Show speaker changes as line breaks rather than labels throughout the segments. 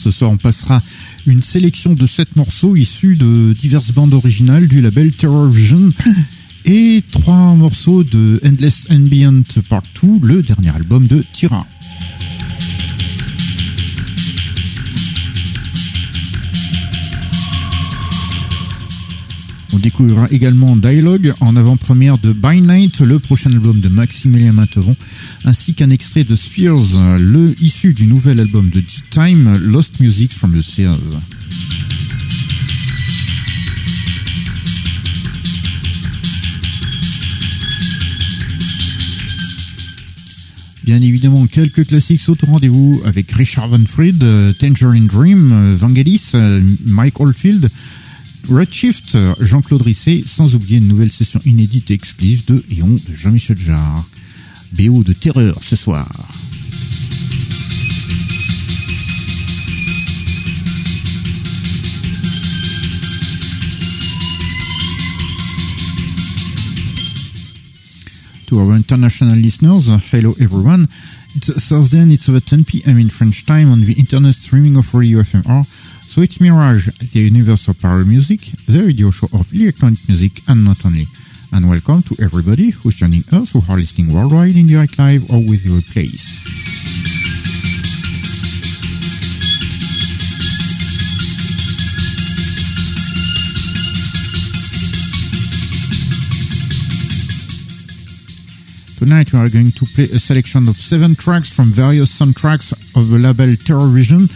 Ce soir, on passera une sélection de sept morceaux issus de diverses bandes originales du label Terror Vision et trois morceaux de Endless Ambient Part 2, le dernier album de Tira. On découvrira également Dialogue en avant-première de By Night, le prochain album de Maximilien Materon, ainsi qu'un extrait de Spheres, le issu du nouvel album de D-Time, Lost Music from the Spheres. Bien évidemment, quelques classiques sont au rendez-vous avec Richard Van Fried, Tangerine Dream, Vangelis, Mike Oldfield, Redshift, Jean-Claude Risset, sans oublier une nouvelle session inédite et exclusive de Eon de Jean-Michel Jarre. BO de terreur ce soir. To our international listeners, hello everyone. It's Thursday and it's over 10 p.m. in French time on the internet streaming of Radio FMR. So it's Mirage, the universal power music, the radio show of electronic music and not only. And welcome to everybody who's joining us who are listening worldwide in the live or with your replays. Tonight we are going to play a selection of seven tracks from various soundtracks of the label Terror Vision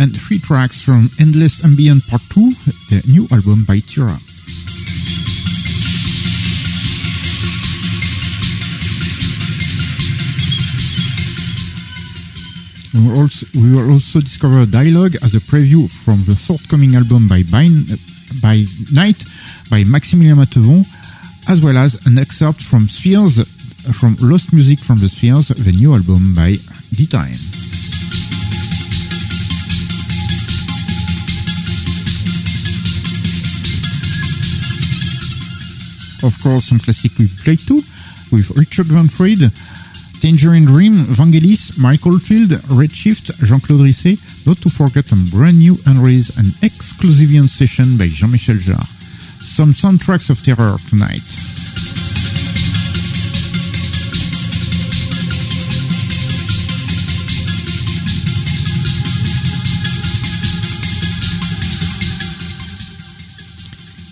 and three tracks from Endless Ambient Part 2, the new album by Tira. We will also, we will also discover Dialogue as a preview from the forthcoming album by, by, by Night by Maximilien Matevon, as well as an excerpt from Spheres, from Lost Music from the Spheres, the new album by D-Time. Of course, some classic we played too, with Richard Van Fried, Tangerine Dream, Vangelis, Michael Field, Redshift, Jean-Claude Risset, not to forget a brand new unreleased and exclusive session by Jean-Michel Jarre. Some soundtracks of terror tonight.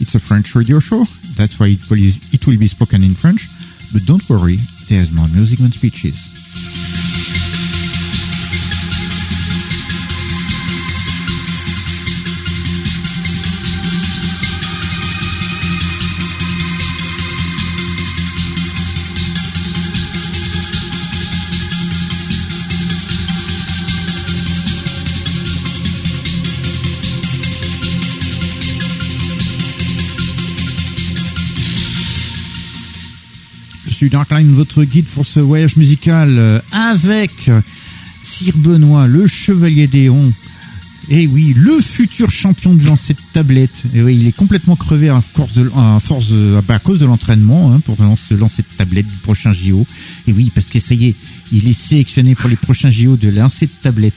It's a French radio show, that's why it it will be spoken in French, but don't worry, there's more music than speeches. Darkline, votre guide pour ce voyage musical euh, avec Sir Benoît, le chevalier d'Éon, Et oui, le futur champion de lancer de tablette. Et oui, il est complètement crevé à cause de, à force de, bah, cause de l'entraînement hein, pour lancer, lancer de tablette du prochain JO. Et oui, parce que ça il est sélectionné pour les prochains JO de lancer de tablette.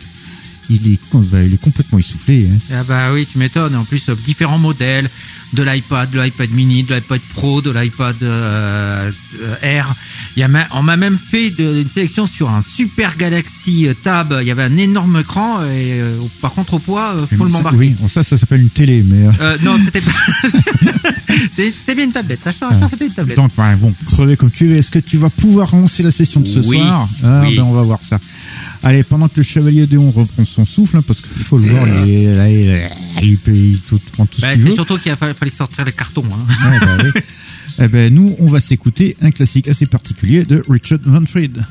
Il est, bah, il est complètement essoufflé. Hein.
Ah bah oui, tu m'étonnes. En plus, euh, différents modèles de l'iPad, de l'iPad mini, de l'iPad Pro, de l'iPad euh, euh, Air. Il y a, ma- on m'a même fait de- une sélection sur un Super Galaxy euh, Tab. Il y avait un énorme écran et euh, par contre au poids, faut le m'embarquer.
oui, bon, ça, ça s'appelle une télé, mais. euh,
Euh, non, c'était pas. c'était bien une tablette. Ça, je te rassure, c'était une tablette.
Donc, bon, crevé comme tu es, est-ce que tu vas pouvoir lancer la session de ce
Oui.
soir Ah,
Oui.
ben, on va voir ça. Allez, pendant que le chevalier Déon reprend son souffle, hein, parce qu'il faut le voir, il, est, là, il, est- il peut- il tout- prend tout
Bah,
ce qu'il
c'est
veut.
surtout qu'il a fallu fallait sortir les cartons. Hein.
Ouais, bah oui. Eh ben, nous, on va s'écouter un classique assez particulier de Richard Van Fried.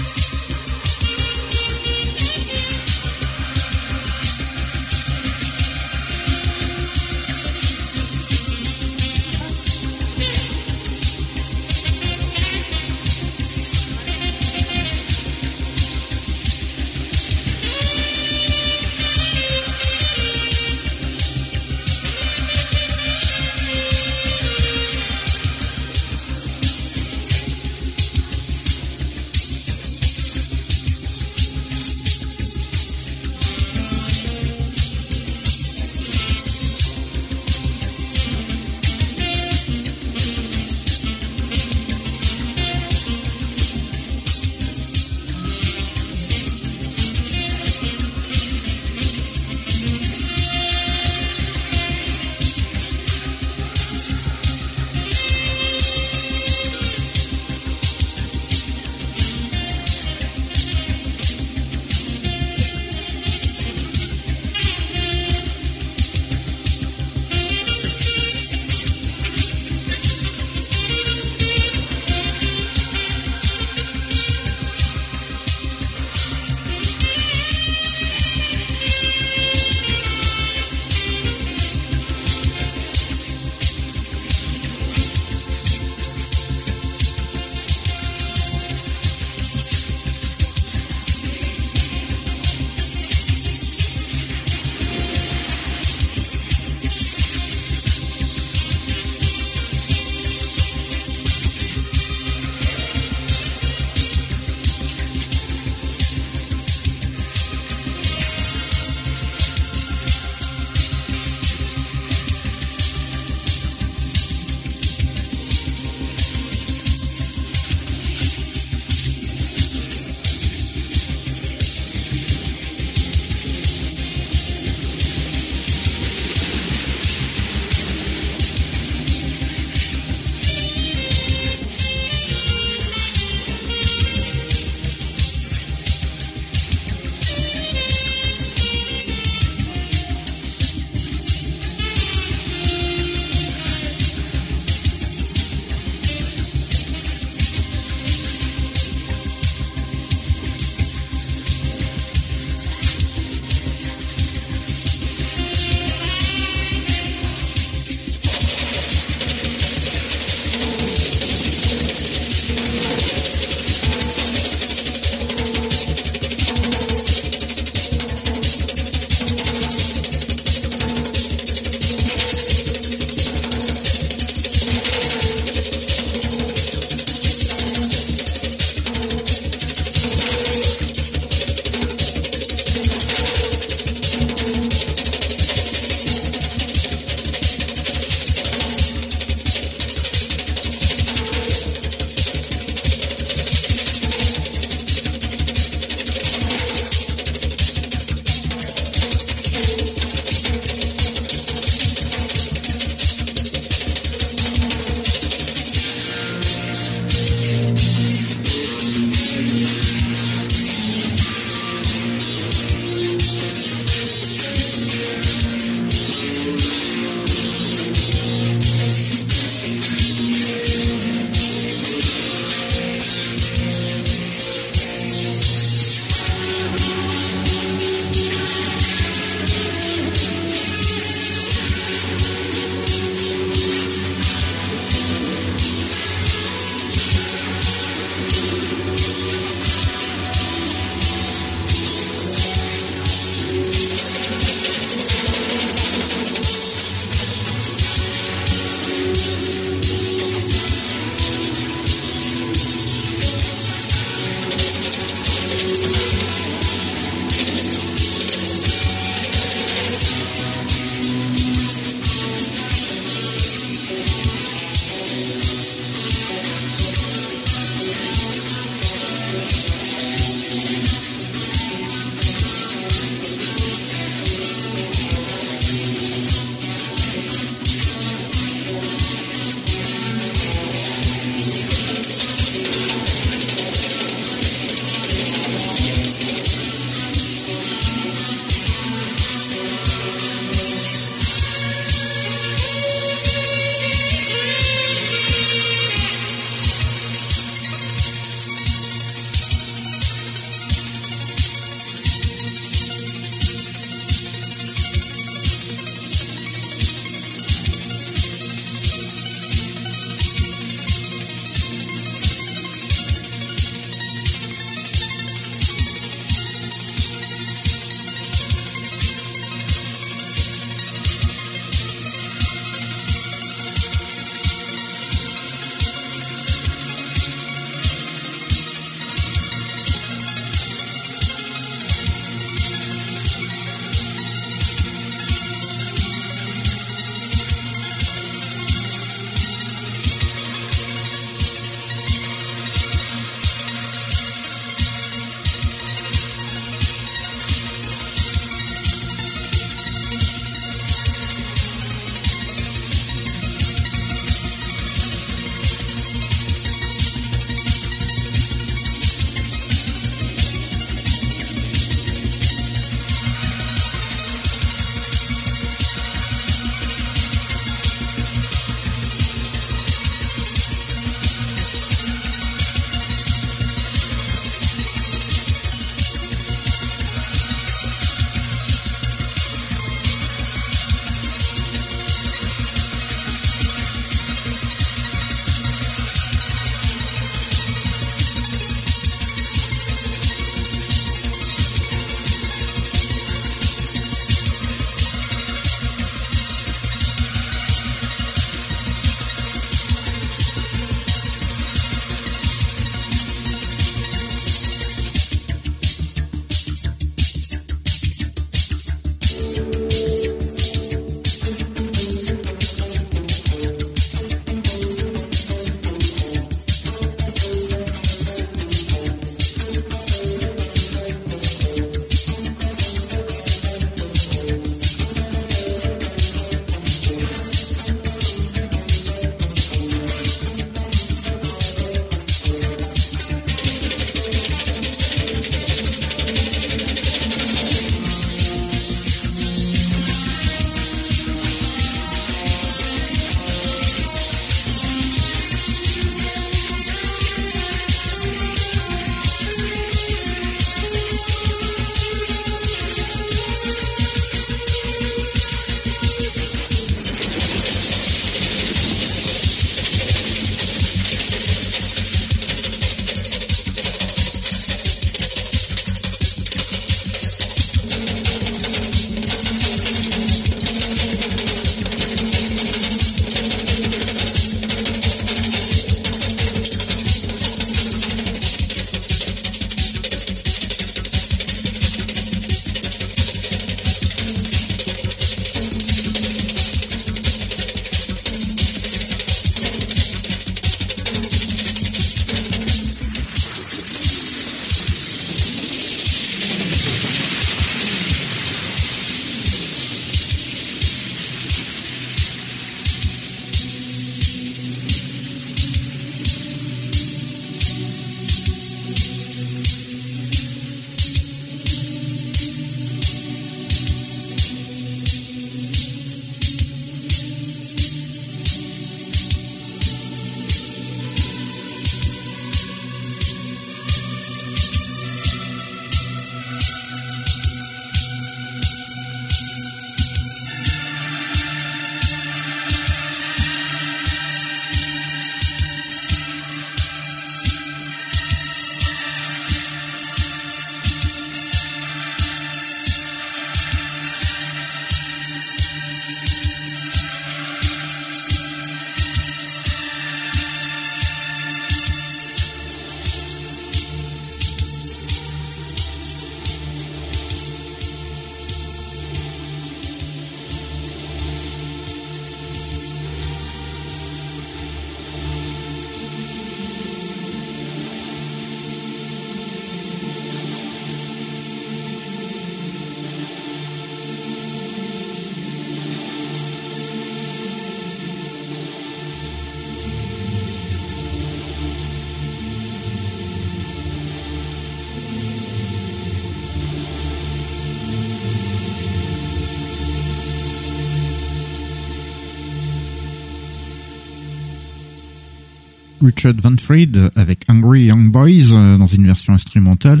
Richard Van Fried avec Angry Young Boys euh, dans une version instrumentale.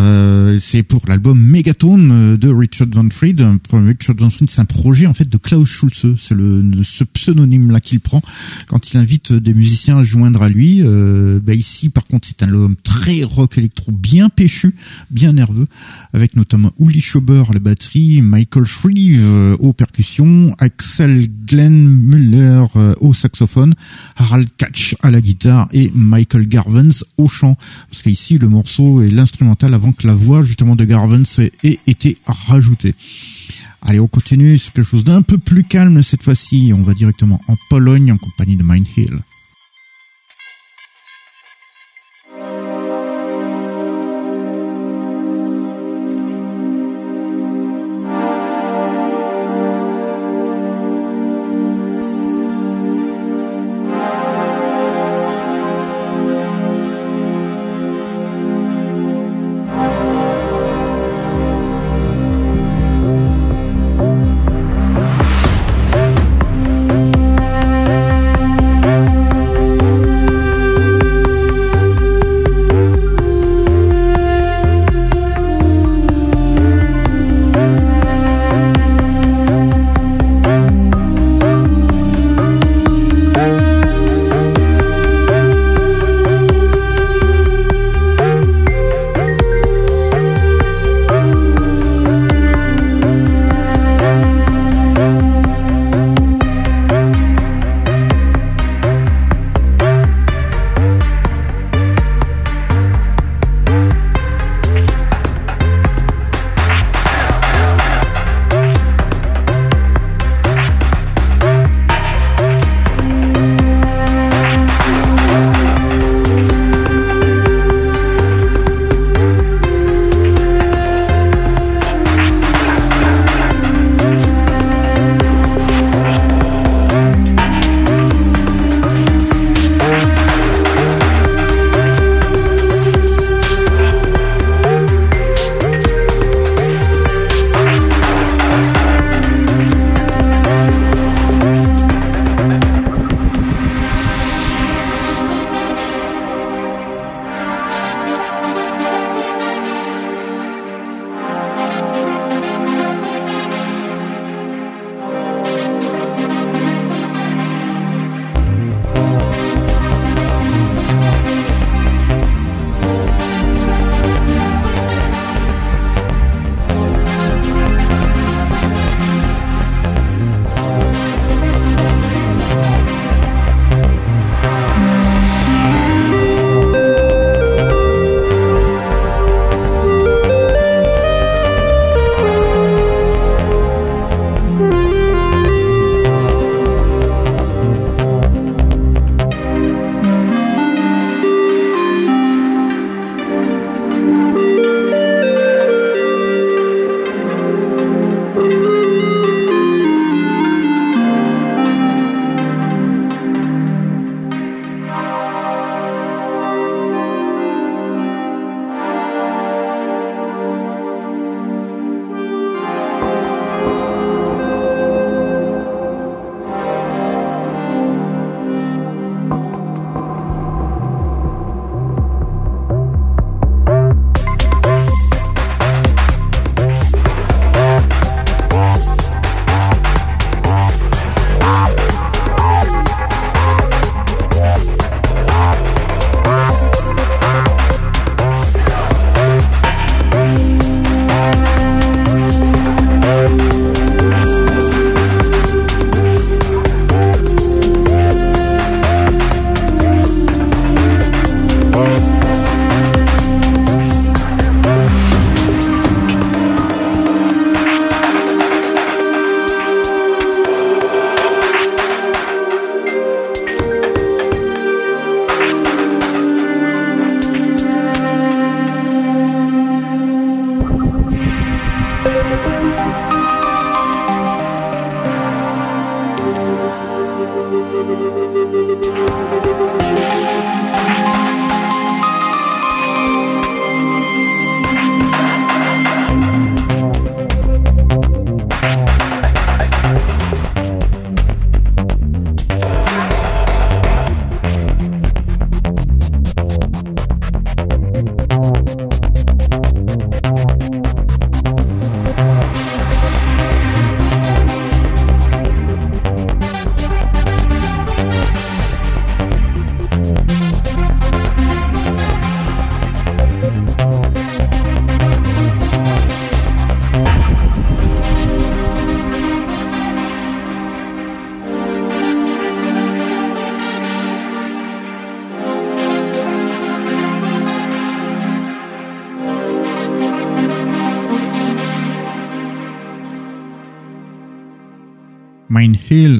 Euh, c'est pour l'album Megatone euh, de Richard Van Fried. Richard Van Fried, c'est un projet en fait de Klaus Schulze. C'est le, ce pseudonyme là qu'il prend quand il invite des musiciens à joindre à lui. bah ici, par contre, c'est un album très rock électro, bien péchu, bien nerveux, avec notamment Uli Schober à la batterie, Michael Shreve aux percussions, Axel Glenn Müller au saxophone, Harald Katch à la guitare et Michael Garvens au chant. Parce qu'ici, le morceau est l'instrumental avant que la voix justement de Garvens ait été rajoutée. Allez, on continue, c'est quelque chose d'un peu plus calme cette fois-ci. On va directement en Pologne en compagnie de Hill.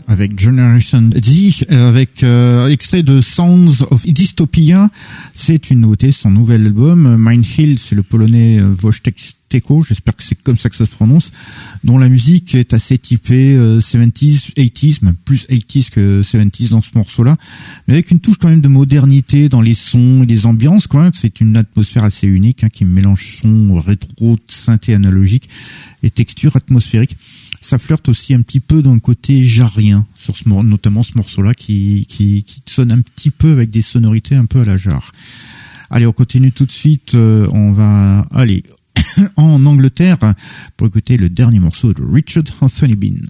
Avec Generation Z, avec euh, extrait de Sounds of Dystopia. C'est une nouveauté, son nouvel album. Mine Hill, c'est le polonais euh, Wojtek Teko, j'espère que c'est comme ça que ça se prononce, dont la musique est assez typée 70s, 80s, même plus 80s que 70s dans ce morceau-là, mais avec une touche quand même de modernité dans les sons et les ambiances. Quoi. C'est une atmosphère assez unique hein, qui mélange son rétro, synthé analogique et texture atmosphérique ça flirte aussi un petit peu dans le côté jarrien sur ce notamment ce morceau-là qui, sonne un petit peu avec des sonorités un peu à la jarre. Allez, on continue tout de suite. Euh, on va aller en Angleterre pour écouter le dernier morceau de Richard Anthony Bean.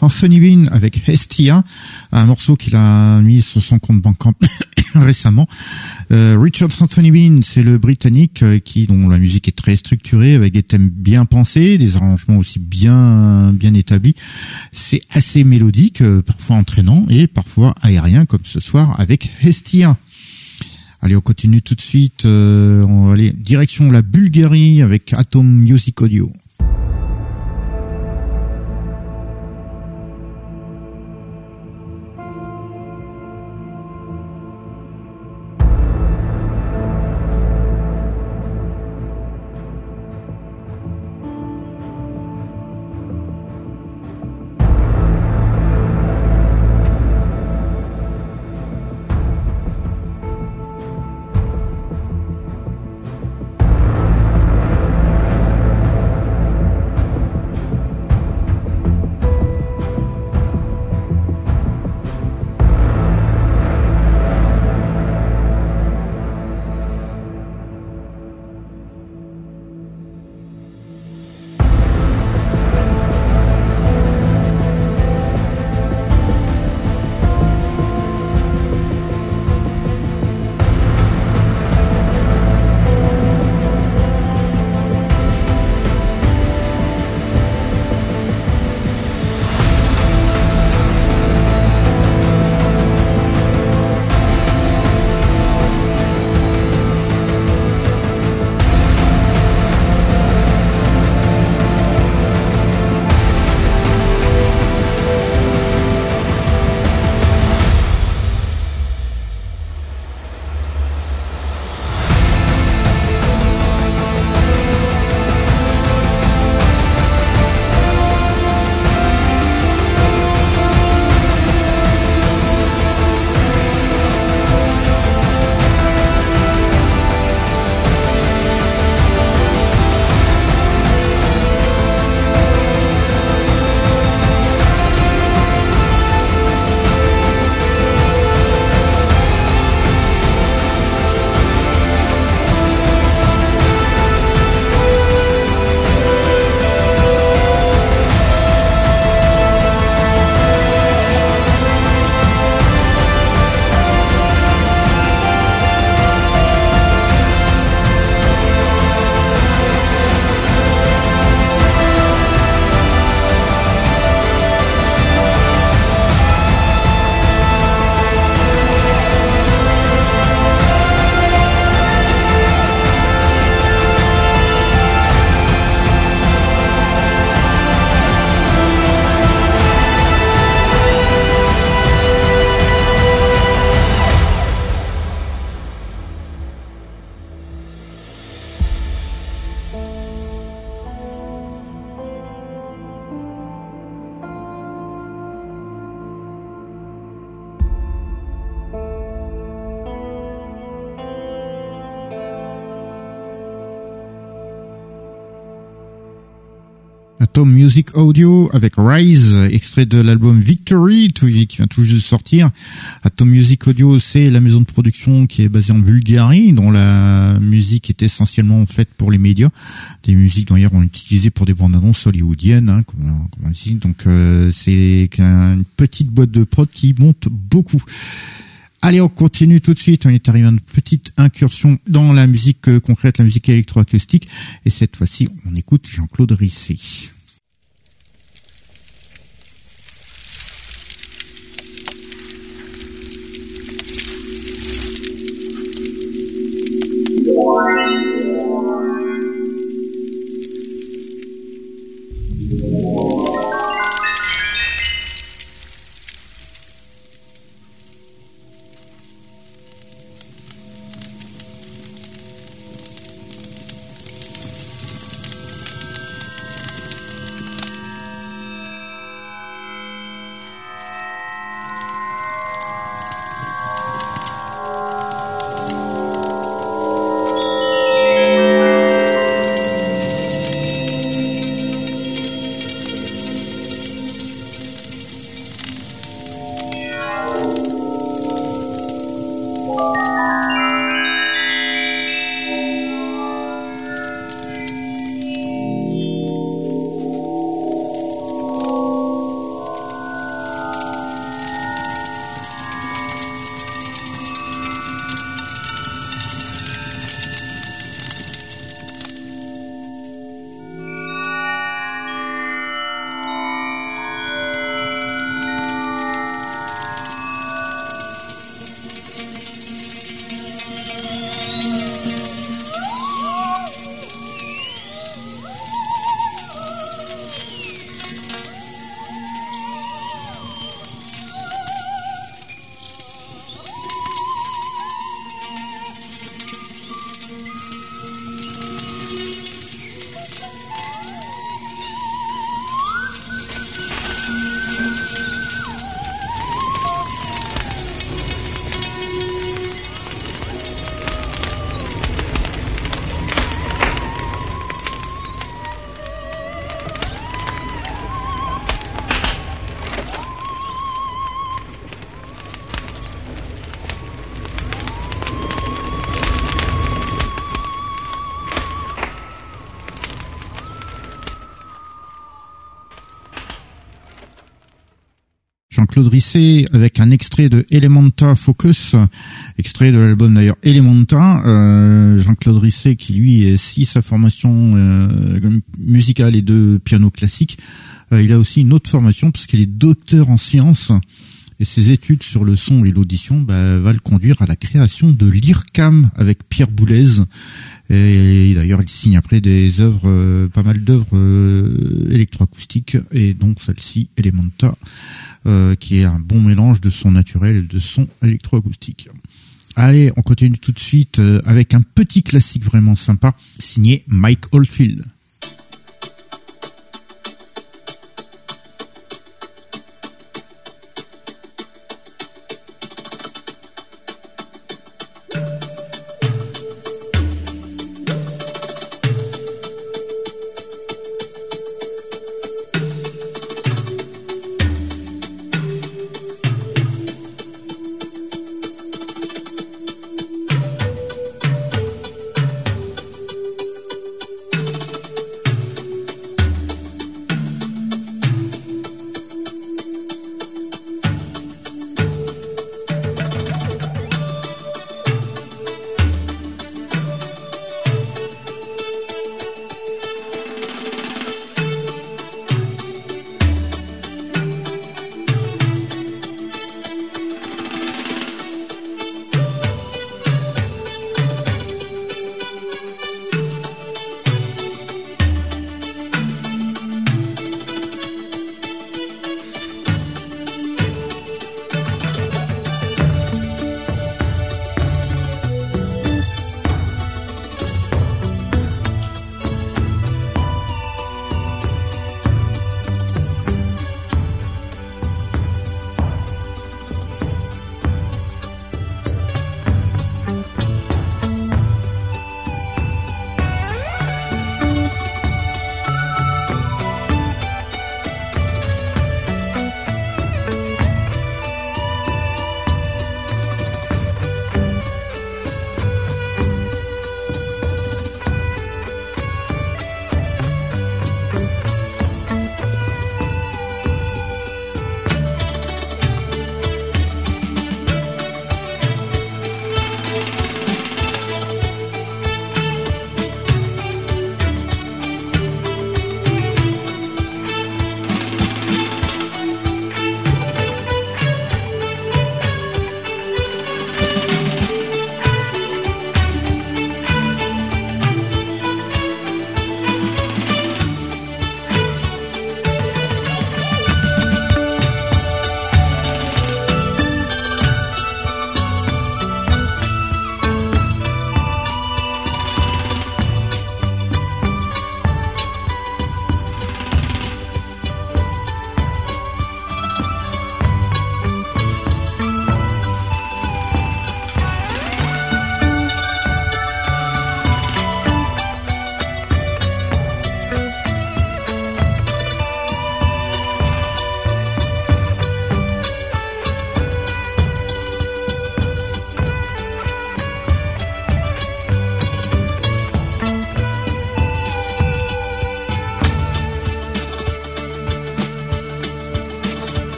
Anthony Bean avec Hestia, un morceau qu'il a mis sur son compte bancaire récemment. Euh, Richard Anthony Bean, c'est le Britannique euh, qui dont la musique est très structurée avec des thèmes bien pensés, des arrangements aussi bien bien établis. C'est assez mélodique, euh, parfois entraînant et parfois aérien comme ce soir avec Hestia. Allez, on continue tout de suite. on va aller direction la Bulgarie avec Atom Music Audio. Music Audio avec Rise, extrait de l'album Victory, qui vient tout juste de sortir. Atom Music Audio, c'est la maison de production qui est basée en Bulgarie, dont la musique est essentiellement faite pour les médias. Des musiques d'ailleurs ont utilisé pour des bandes annonces hollywoodiennes, hein, comme, on. Donc euh, c'est une petite boîte de prod qui monte beaucoup. Allez, on continue tout de suite. On est arrivé à une petite incursion dans la musique euh, concrète, la musique électroacoustique. Et cette fois-ci, on écoute Jean-Claude Risset. Thank you. Claude Risset avec un extrait de Elementa Focus, extrait de l'album d'ailleurs Elementa. Euh, Jean-Claude Risset qui lui est si sa formation euh, musicale et de piano classique, euh, il a aussi une autre formation puisqu'il est docteur en sciences et ses études sur le son et l'audition bah, va le conduire à la création de l'IRCAM avec Pierre Boulez. Et, d'ailleurs, il signe après des œuvres, pas mal d'œuvres électroacoustiques, et donc celle-ci, Elementa. Euh, qui est un bon mélange de son naturel et de son électroacoustique. Allez, on continue tout de suite euh, avec un petit classique vraiment sympa, signé Mike Oldfield.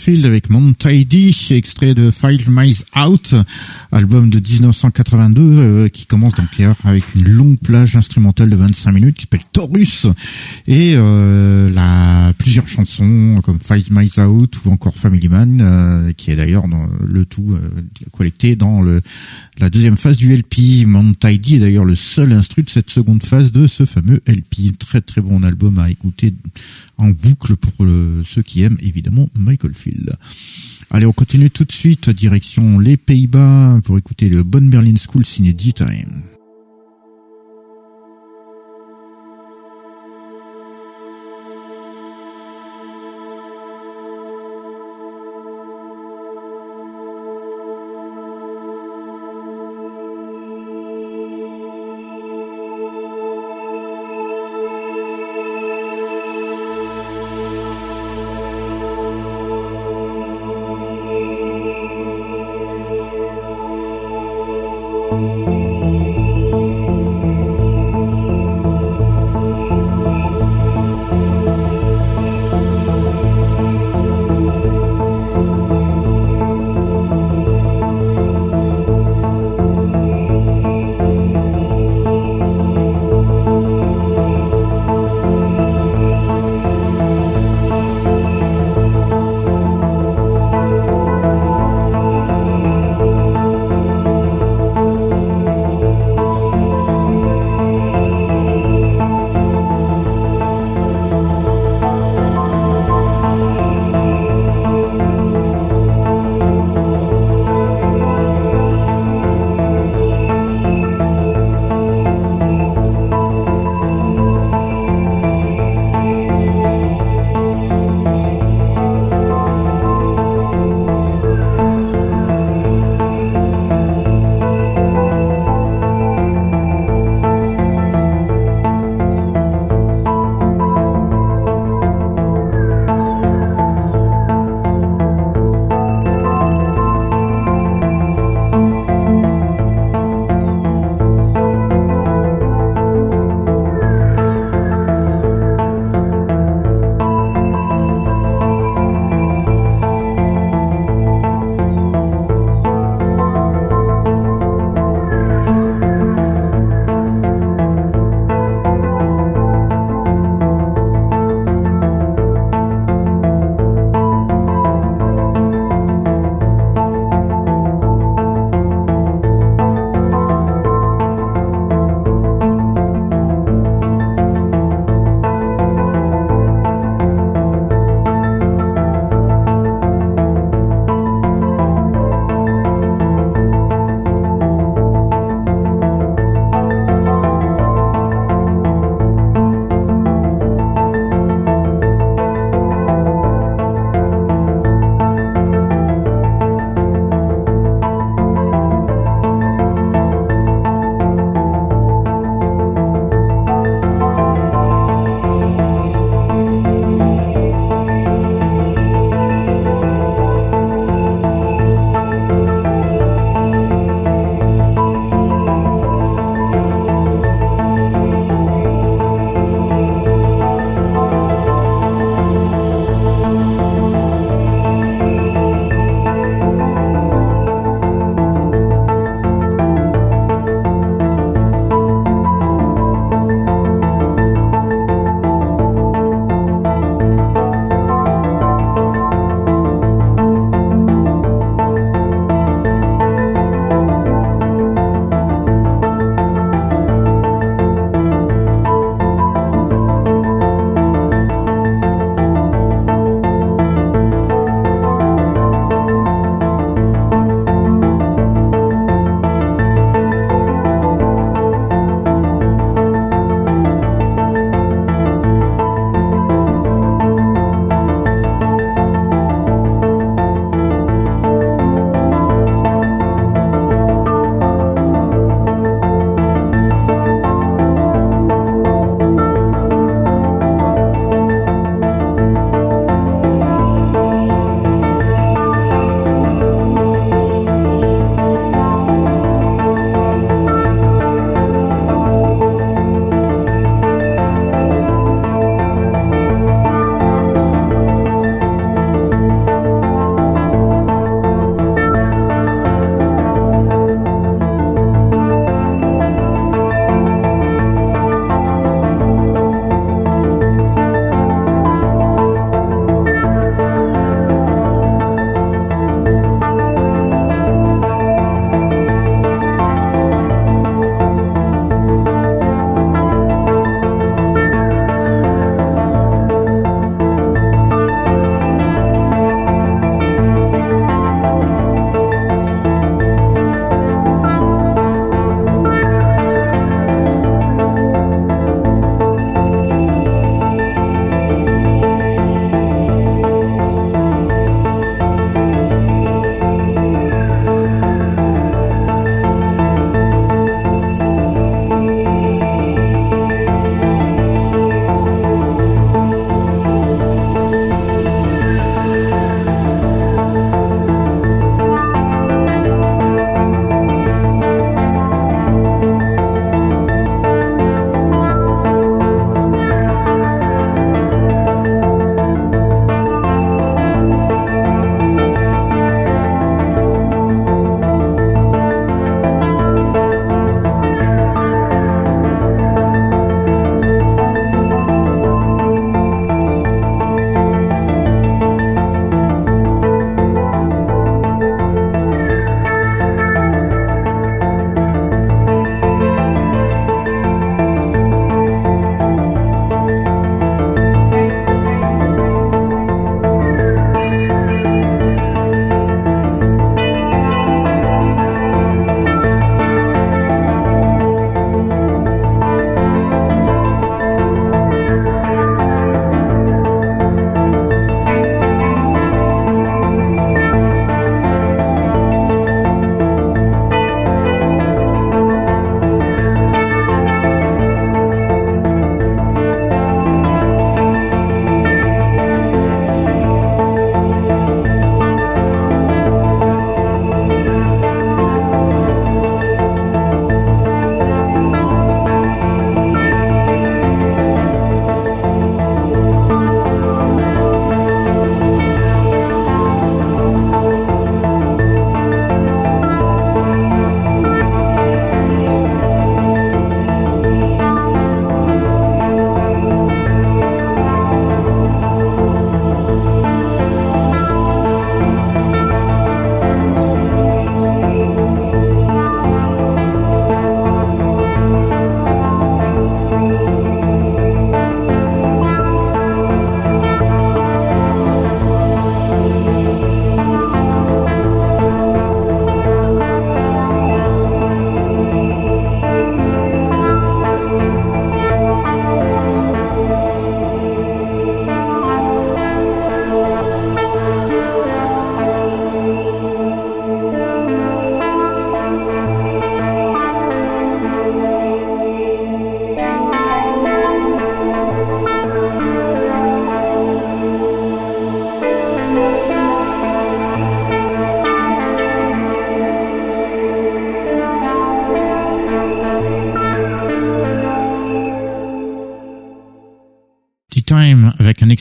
Field avec Montidy, extrait de Five Miles Out, album de 1982 euh, qui commence donc hier avec une longue plage instrumentale de 25 minutes qui s'appelle Taurus et euh, la, plusieurs chansons comme Five Miles Out ou encore Family Man euh, qui est d'ailleurs dans le tout collecté dans le la deuxième phase du LP. Montidy est d'ailleurs le seul instru de cette seconde phase de ce fameux LP. Très très bon album à écouter en boucle pour ceux qui aiment évidemment Michael Field. Allez, on continue tout de suite, direction les Pays-Bas pour écouter le Bonne Berlin School signé D-Time.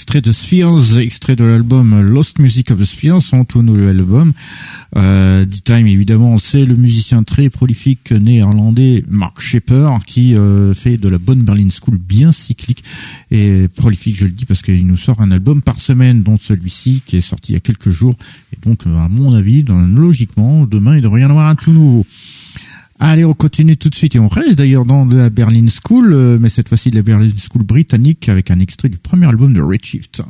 Extrait de Spheres, extrait de l'album Lost Music of the Spheres, son tout nouvel album. Euh, D-Time, évidemment, c'est le musicien très prolifique néerlandais Mark Shepper qui euh, fait de la bonne Berlin School bien cyclique et prolifique, je le dis, parce qu'il nous sort un album par semaine, dont celui-ci qui est sorti il y a quelques jours. Et donc, à mon avis, logiquement, demain, il devrait y en avoir un tout nouveau. Allez, on continue tout de suite et on reste d'ailleurs dans la Berlin School, euh, mais cette fois-ci de la Berlin School britannique avec un extrait du premier album de Redshift.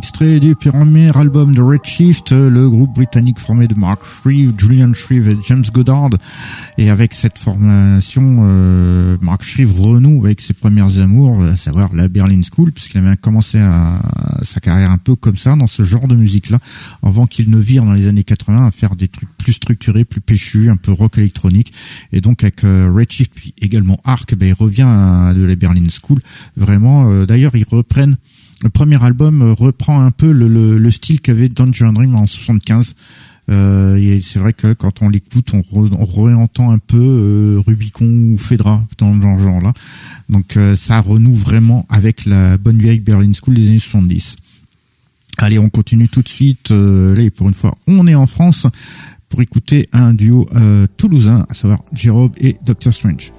Extrait du premier album de Redshift, le groupe britannique formé de Mark Shreve, Julian Shreve et James Goddard. Et avec cette formation, euh, Mark Shreve renoue avec ses premières amours, à savoir la Berlin School, puisqu'il avait commencé à, sa carrière un peu comme ça, dans ce genre de musique-là, avant qu'il ne vire dans les années 80 à faire des trucs plus structurés, plus péchus, un peu rock électronique. Et donc avec euh, Redshift, puis également Arc, ben, il revient à, de la Berlin School. Vraiment, euh, d'ailleurs, ils reprennent le premier album euh, reprend un peu le, le, style qu'avait Dungeon Dream en 75. Euh, c'est vrai que quand on l'écoute, on, on réentend un peu euh, Rubicon ou Fedra dans le genre-là. Donc euh, ça renoue vraiment avec la bonne vieille Berlin School des années 70. Allez, on continue tout de suite. Euh, allez, pour une fois, on est en France pour écouter un duo euh, toulousain, à savoir Jérôme et Doctor Strange.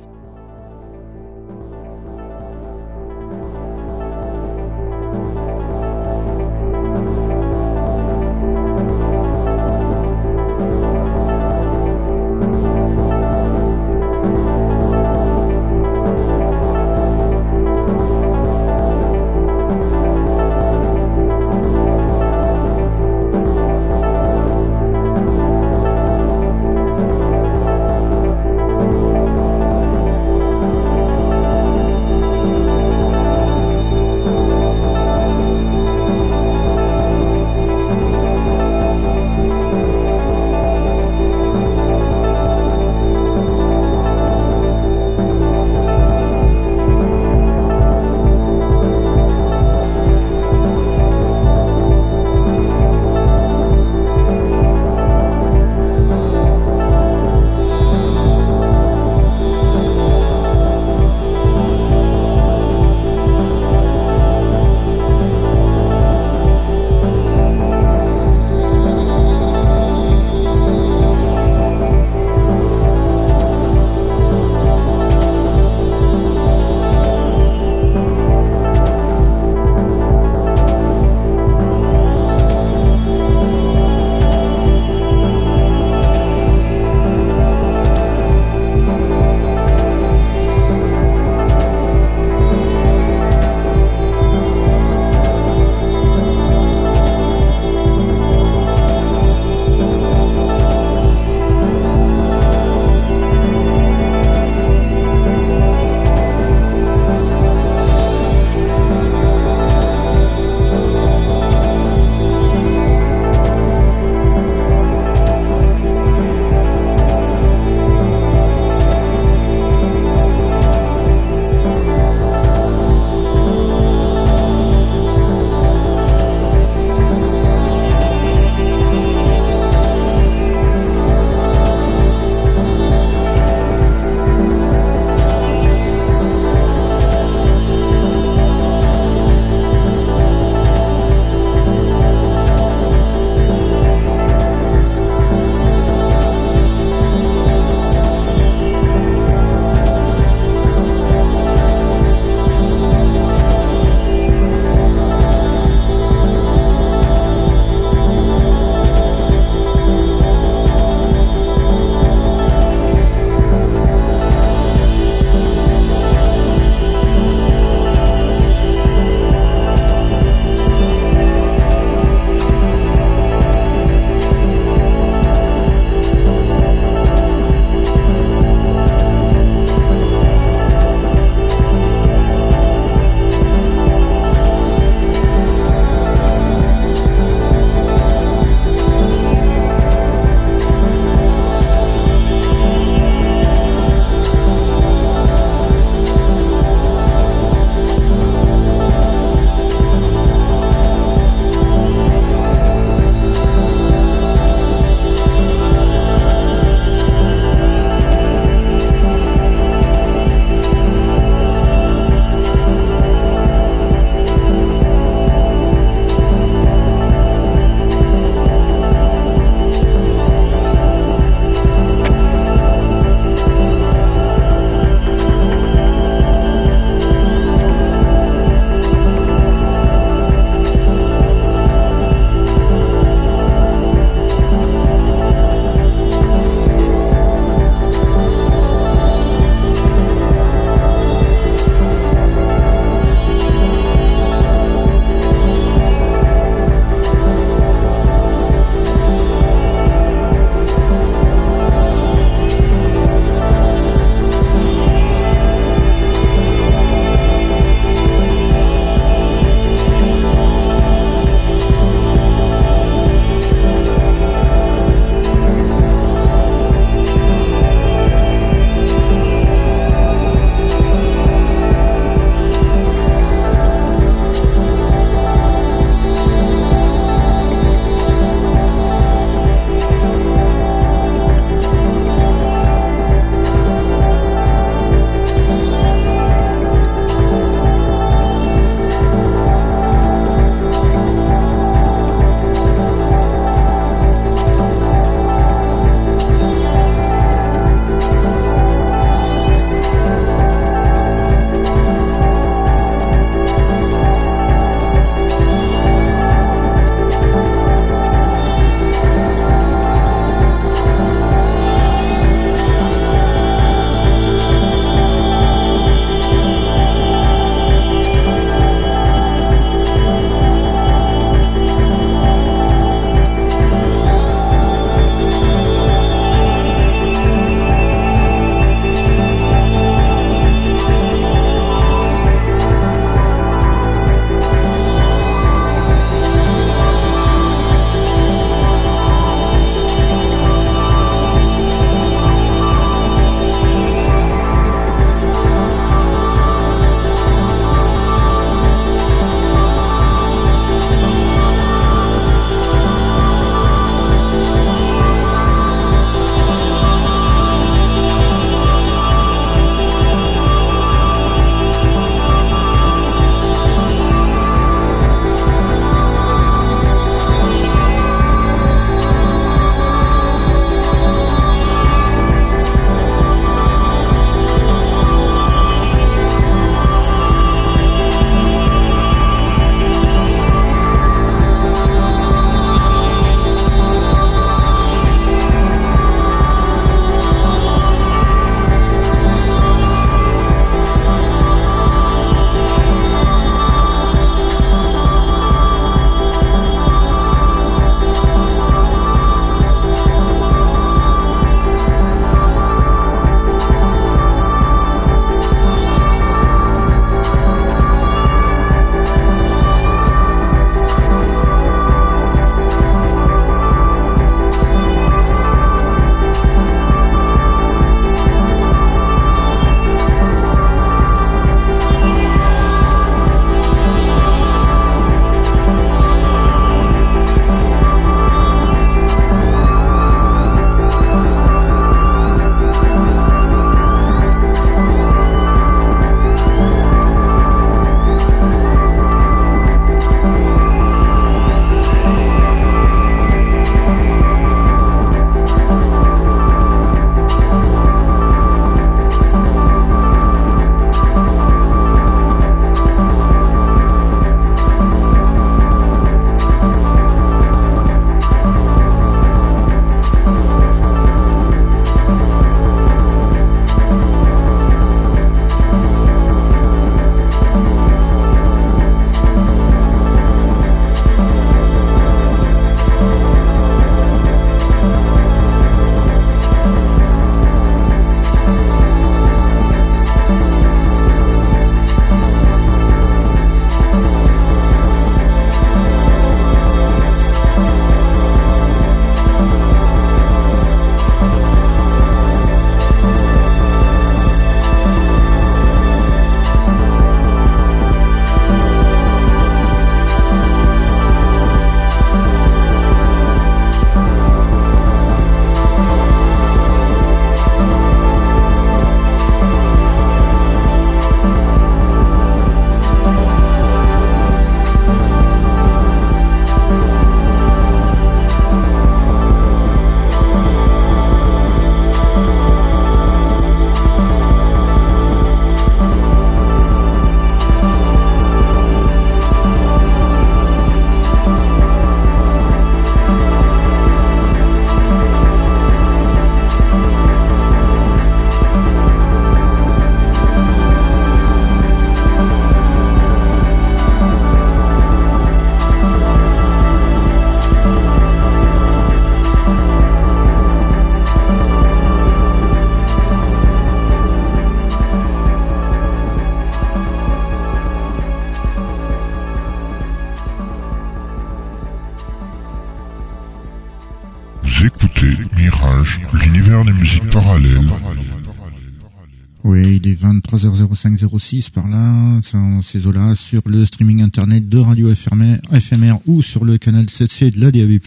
06 par là, ces eaux-là, sur le streaming internet de Radio FMR, ou sur le canal 7C de la DAB+.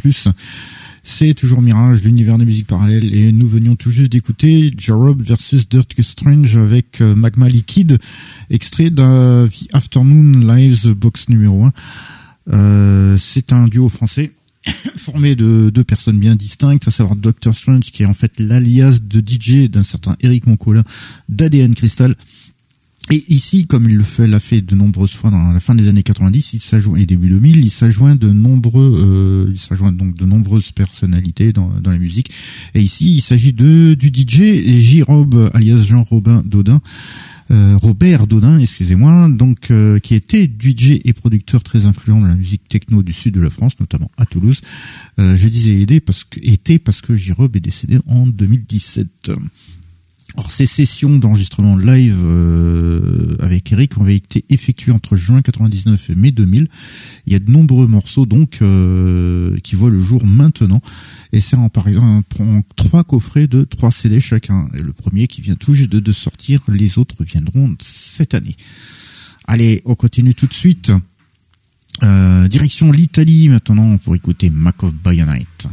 C'est toujours Mirage, l'univers des musiques parallèles, et nous venions tout juste d'écouter Jarob versus Dirk Strange avec euh, Magma Liquid, extrait d'un Afternoon Lives box numéro 1. Euh, c'est un duo français formé de deux personnes bien distinctes, à savoir Dr. Strange, qui est en fait l'alias de DJ d'un certain Eric Moncola d'ADN Crystal, et ici, comme il le fait, l'a fait de nombreuses fois dans la fin des années 90, il s'ajoute et début 2000, il s'ajoint de nombreux, euh, il s'ajoint donc de nombreuses personnalités dans, dans la musique. Et ici, il s'agit de du DJ J-Rob, alias Jean-Robin Dodin. Euh, Robert Dodin, excusez-moi, donc euh, qui était DJ et producteur très influent dans la musique techno du sud de la France, notamment à Toulouse. Euh, je disais aidé parce que était parce que J-Rob est décédé en 2017. Or, ces sessions d'enregistrement live euh, avec Eric ont été effectuées entre juin 99 et mai 2000. Il y a de nombreux morceaux donc euh, qui voient le jour maintenant. Et c'est en par exemple trois coffrets de trois CD chacun. Et le premier qui vient tout juste de, sortir, les autres viendront cette année. Allez, on continue tout de suite. Euh, direction l'Italie maintenant pour écouter Mac of Night.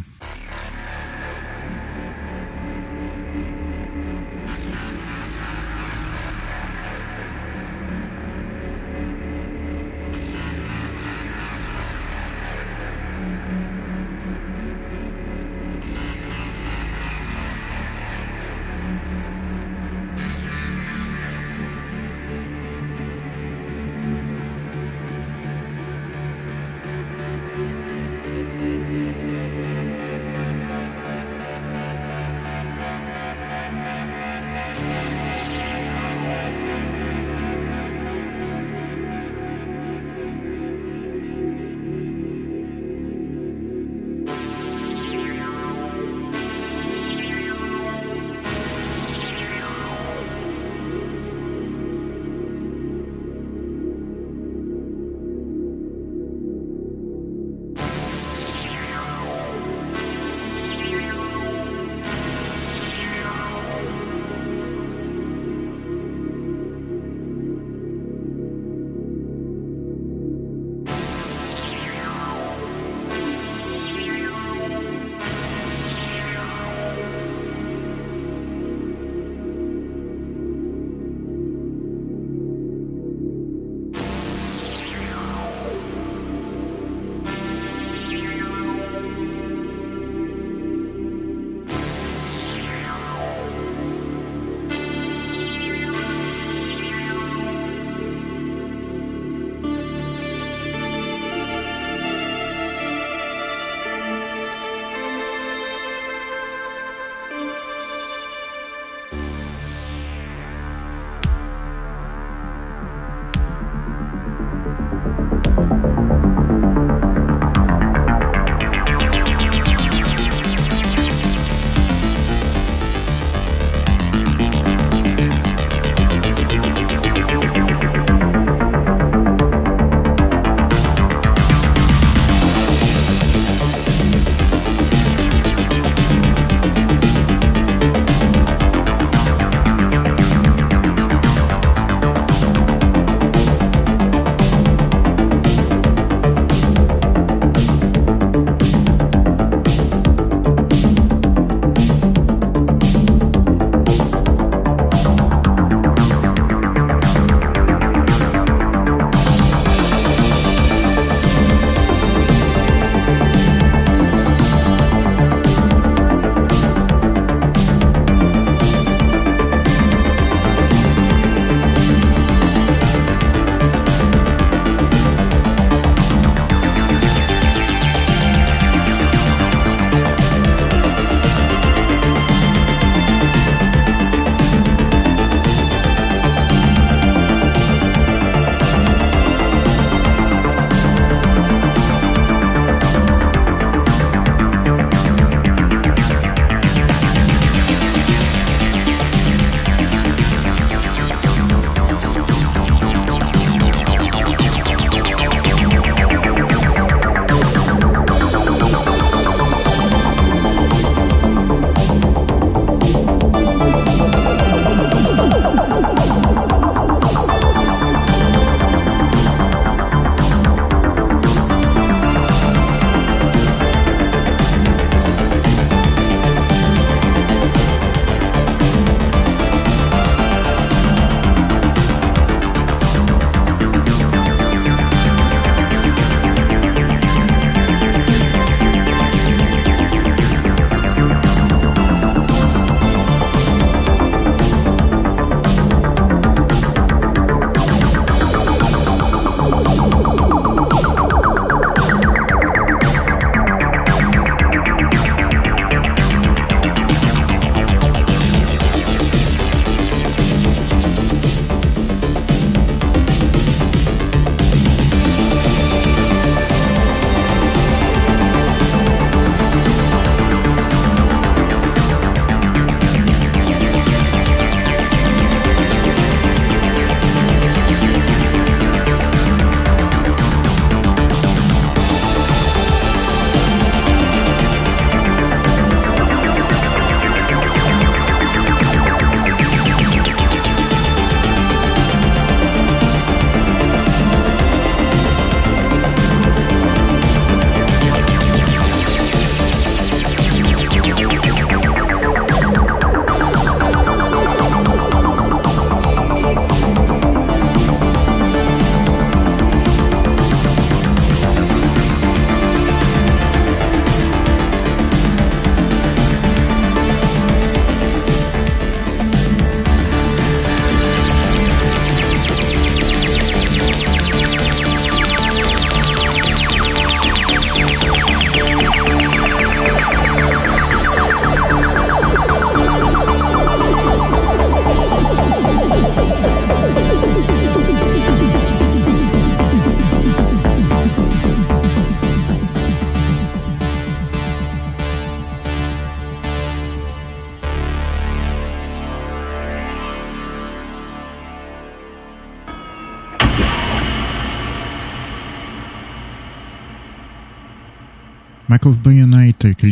Mac of Night avec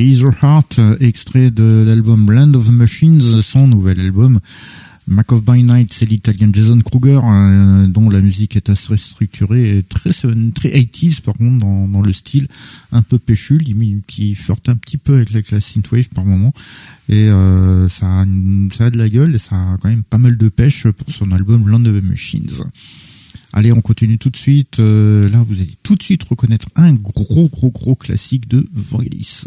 Heart, extrait de l'album Land of Machines, son nouvel album. Mac of By Night, c'est l'italien Jason Kruger, euh, dont la musique est assez structurée et très, très 80s par contre dans, le style, un peu péchule, qui flirte un petit peu avec la, synthwave par moment. Et euh, ça, a ça a de la gueule et ça a quand même pas mal de pêche pour son album Land of Machines. Allez, on continue tout de suite. Euh, là, vous allez tout de suite reconnaître un gros, gros, gros classique de Vangelis.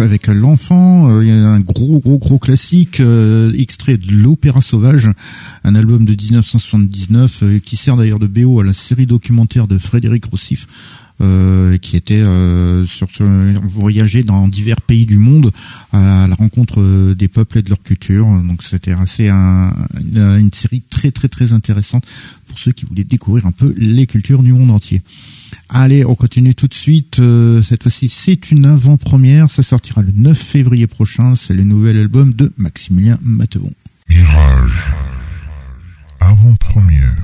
Avec l'enfant, euh, il y a un gros gros gros classique euh, extrait de l'Opéra sauvage, un album de 1979 euh, qui sert d'ailleurs de BO à la série documentaire de Frédéric Rossif. qui était sur voyager dans divers pays du monde à la rencontre des peuples et de leur culture. Donc c'était assez un, une série très très très intéressante pour ceux qui voulaient découvrir un peu les cultures du monde entier. Allez, on continue tout de suite. Euh, cette fois-ci, c'est une avant-première. Ça sortira le 9 février prochain. C'est le nouvel album de Maximilien Matevon.
Mirage. Avant-première.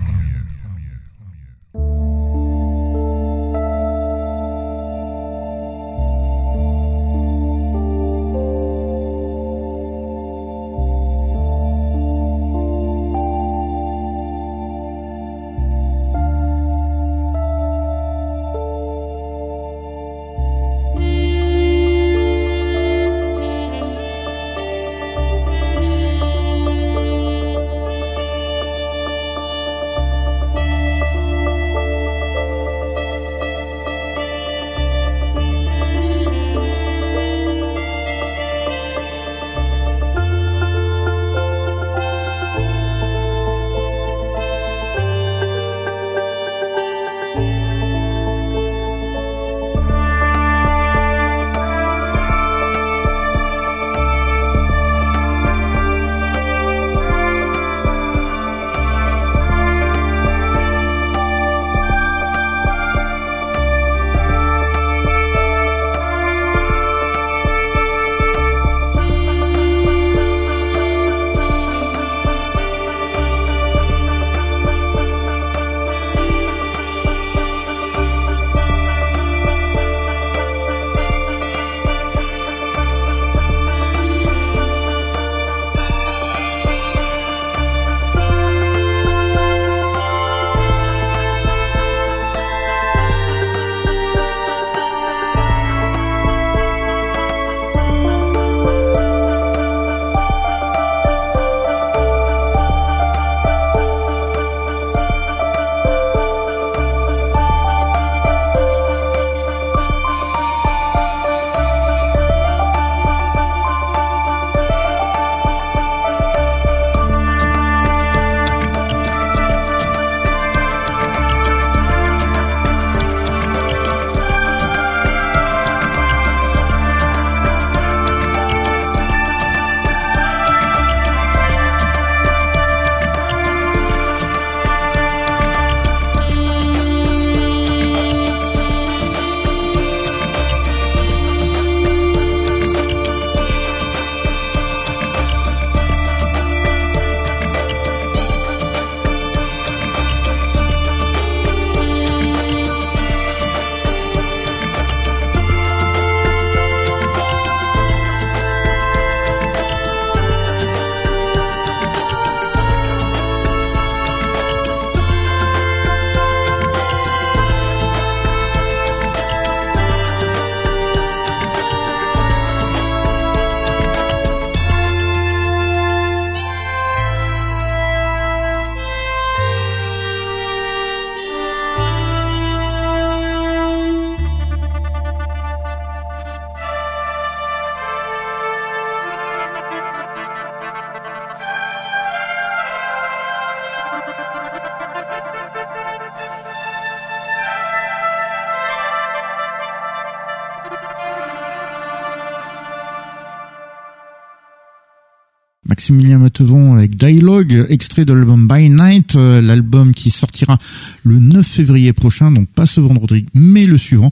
Dialogue, extrait de l'album By Night, euh, l'album qui sortira le 9 février prochain, donc pas ce vendredi, mais le suivant.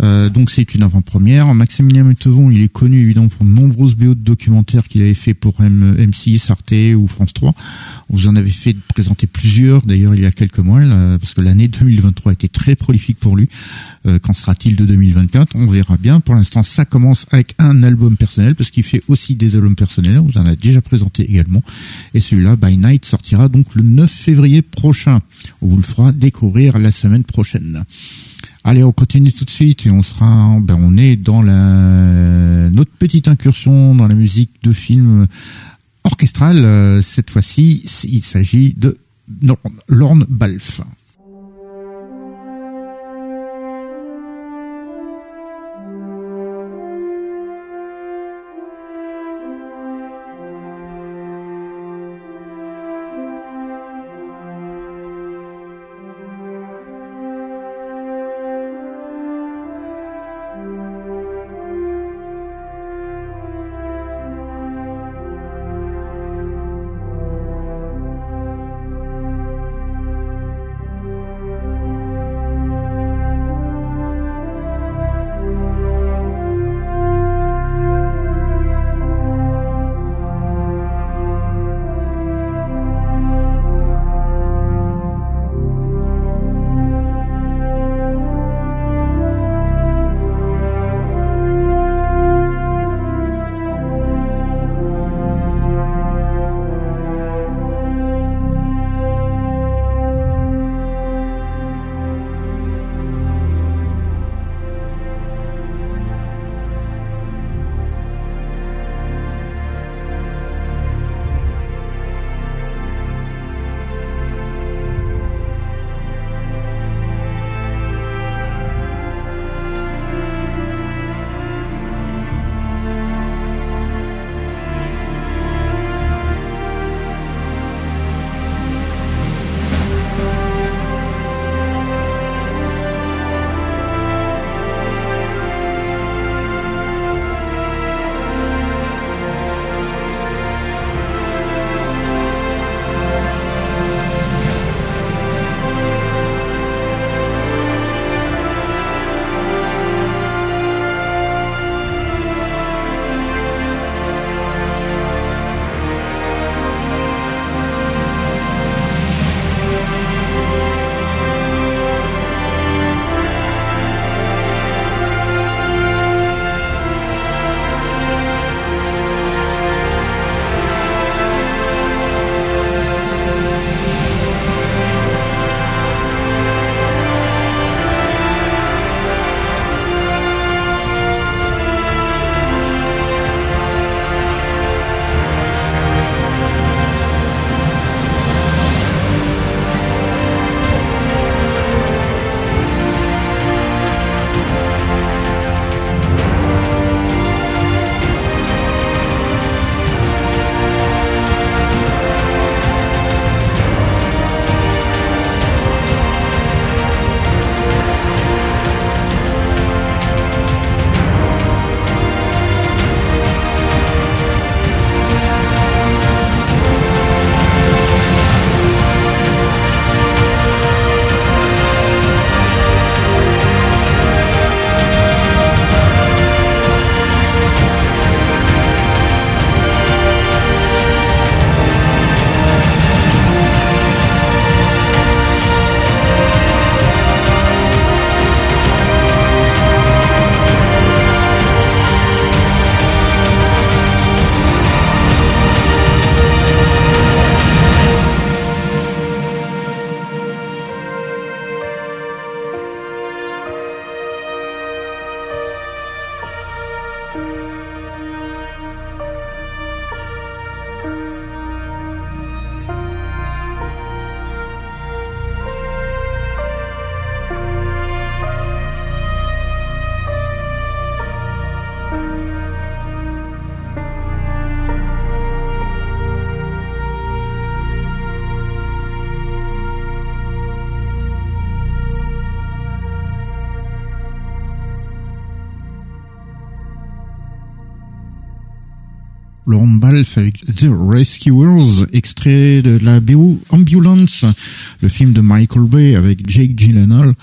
Euh, donc c'est une avant-première. Maximilien Mutevon, il est connu évidemment pour de nombreuses BO de documentaires qu'il avait fait pour M M6, Arte ou France 3. Vous en avez fait présenter plusieurs, d'ailleurs il y a quelques mois, parce que l'année 2023 a été très prolifique pour lui. Euh, qu'en sera-t-il de 2024 On verra bien. Pour l'instant, ça commence avec un album personnel, parce qu'il fait aussi des albums personnels. On vous en a déjà présenté également. Et celui-là, By Night, sortira donc le 9 février prochain. On vous le fera découvrir la semaine prochaine. Allez, on continue tout de suite et on sera, ben on est dans la notre petite incursion dans la musique de film orchestral. Euh, cette fois-ci, il s'agit de Lorne Balfe. Avec The Rescuers, extrait de la BO Ambulance, le film de Michael Bay avec Jake Gyllenhaal.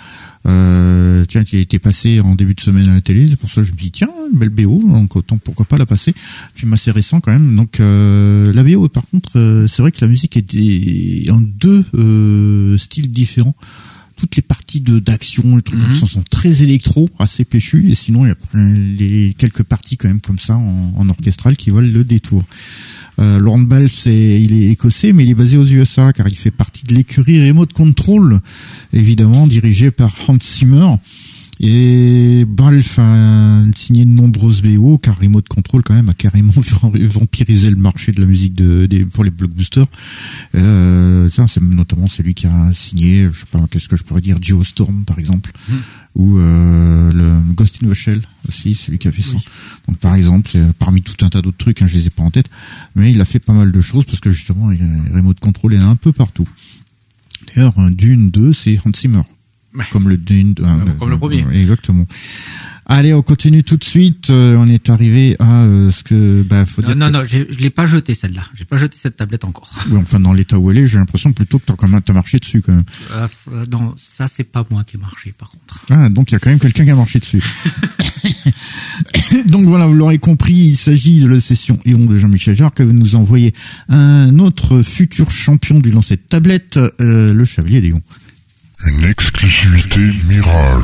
Euh, tiens, qui a été passé en début de semaine à la télé, c'est pour ça que je me dis tiens, une belle BO, donc autant pourquoi pas la passer. Film assez récent quand même. Donc euh, la BO, par contre, euh, c'est vrai que la musique est en deux euh, styles différents toutes les parties de d'action, les trucs comme
Mhm.
ça sont très électro, assez péchus, et sinon il y a les quelques parties quand même comme ça en, en orchestral qui valent le détour. Euh, Laurent Balfe, c'est, il est écossais, mais il est basé aux USA car il fait partie de l'écurie Remote Control, évidemment dirigée par Hans Zimmer. Et Balfe a signé de nombreuses BO car Remote Control quand même a carrément vampirisé le marché de la musique de, des, pour les blockbusters. Euh, ça, c'est notamment celui qui a signé, je sais pas, qu'est-ce que je pourrais dire, Geostorm par exemple, ou euh, le Ghost in the Shell aussi, celui qui a fait ça. Donc par exemple, c'est parmi tout un tas d'autres trucs, hein, je les ai pas en tête, mais il a fait pas mal de choses parce que justement, il, Remote Control est un peu partout. D'ailleurs, un Dune 2, c'est Hans Zimmer. Comme le Dune, euh,
comme le premier.
Exactement. Allez, on continue tout de suite. Euh, on est arrivé à euh, ce que, bah, faut
Non,
dire
non,
que-
non, je l'ai pas jeté celle-là. J'ai pas jeté cette tablette encore.
Oui, enfin, dans l'état où elle est, j'ai l'impression plutôt que t'as quand même, t'as marché dessus quand même.
Euh, euh, non, ça c'est pas moi qui ai marché par contre.
Ah, donc il y a quand même quelqu'un qui a marché dessus. donc voilà, vous l'aurez compris, il s'agit de la session Ion de Jean-Michel Jarre que vous nous envoyez un autre futur champion du lancer de tablette, euh, le Chevalier Léon.
Une exclusivité Mirage.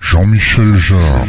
Jean-Michel Jarre.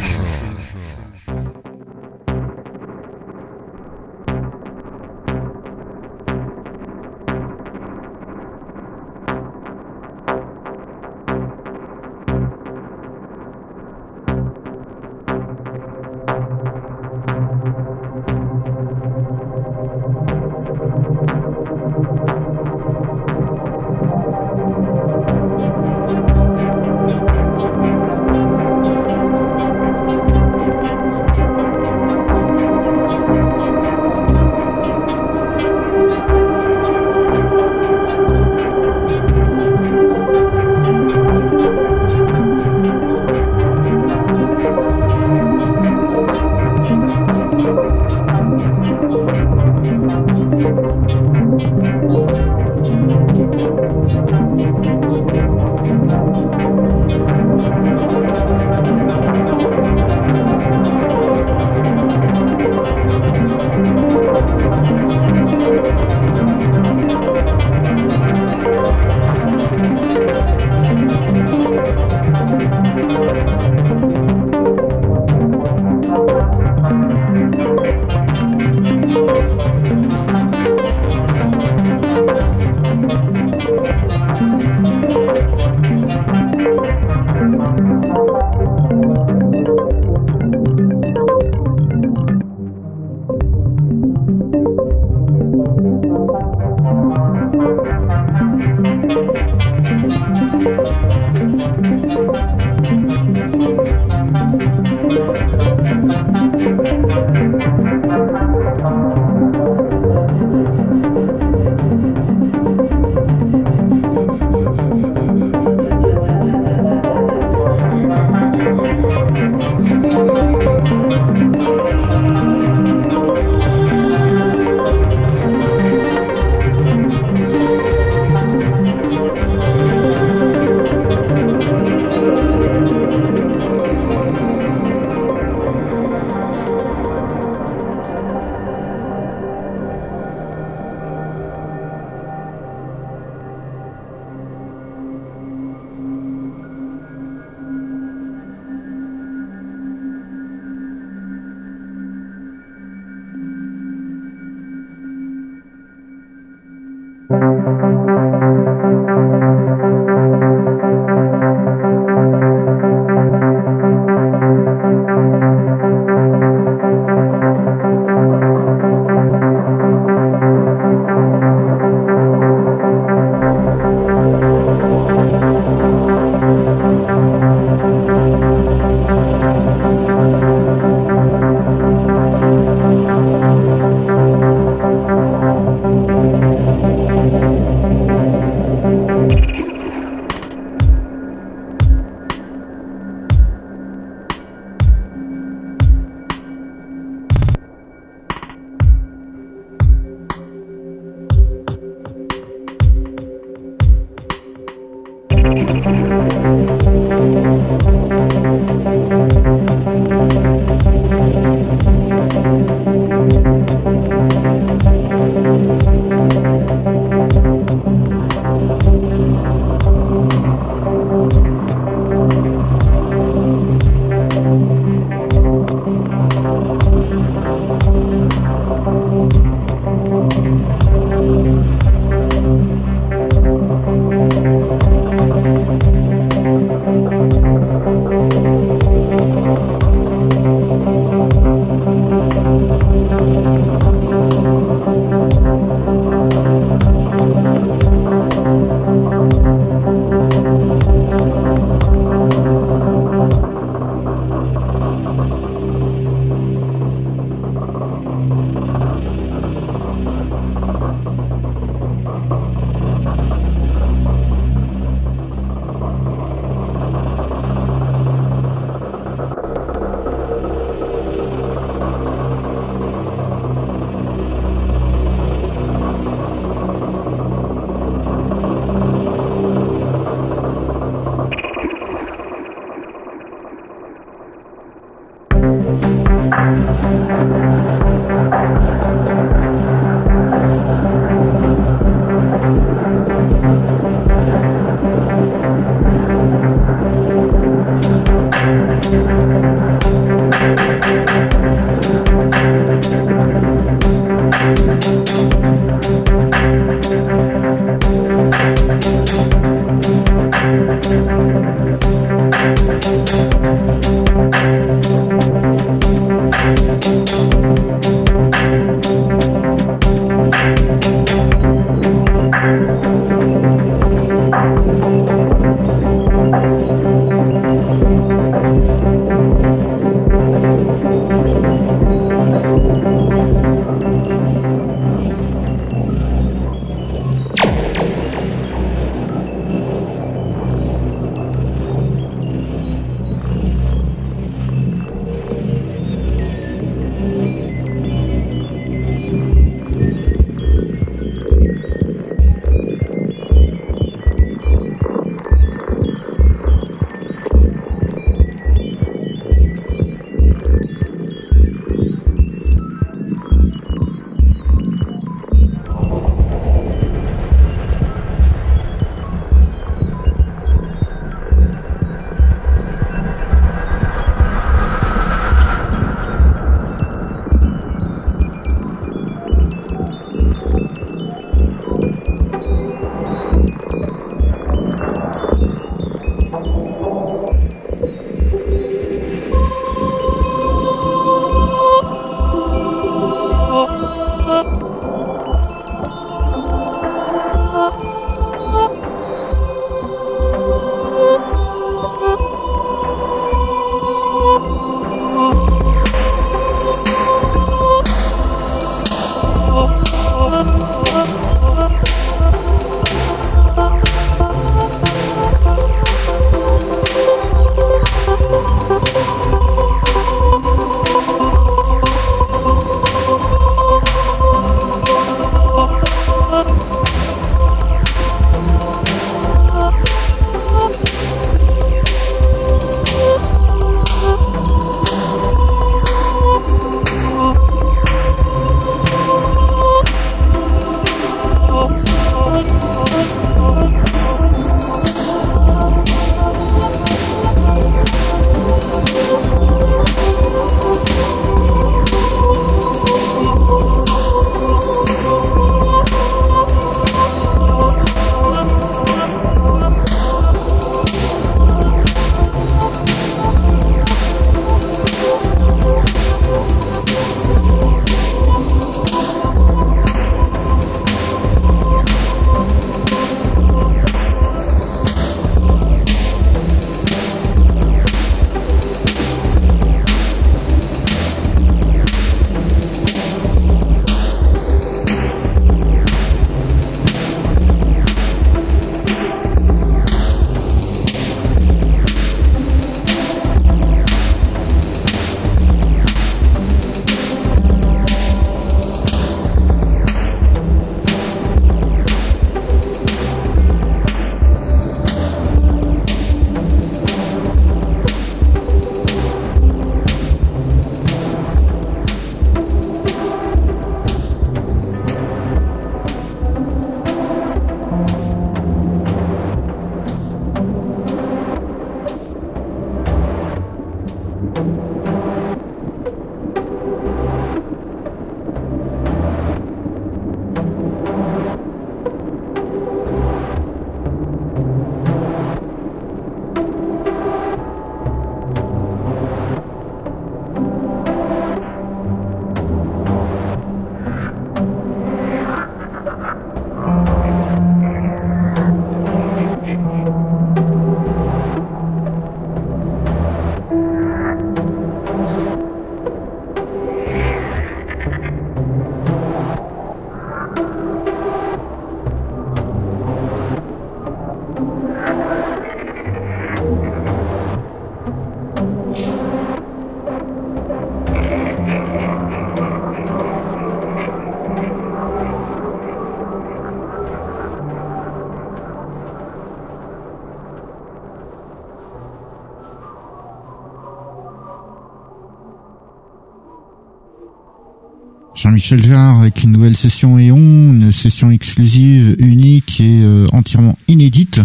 Jean-Michel Jarre avec une nouvelle session Eon, une session exclusive, unique et euh, entièrement inédite,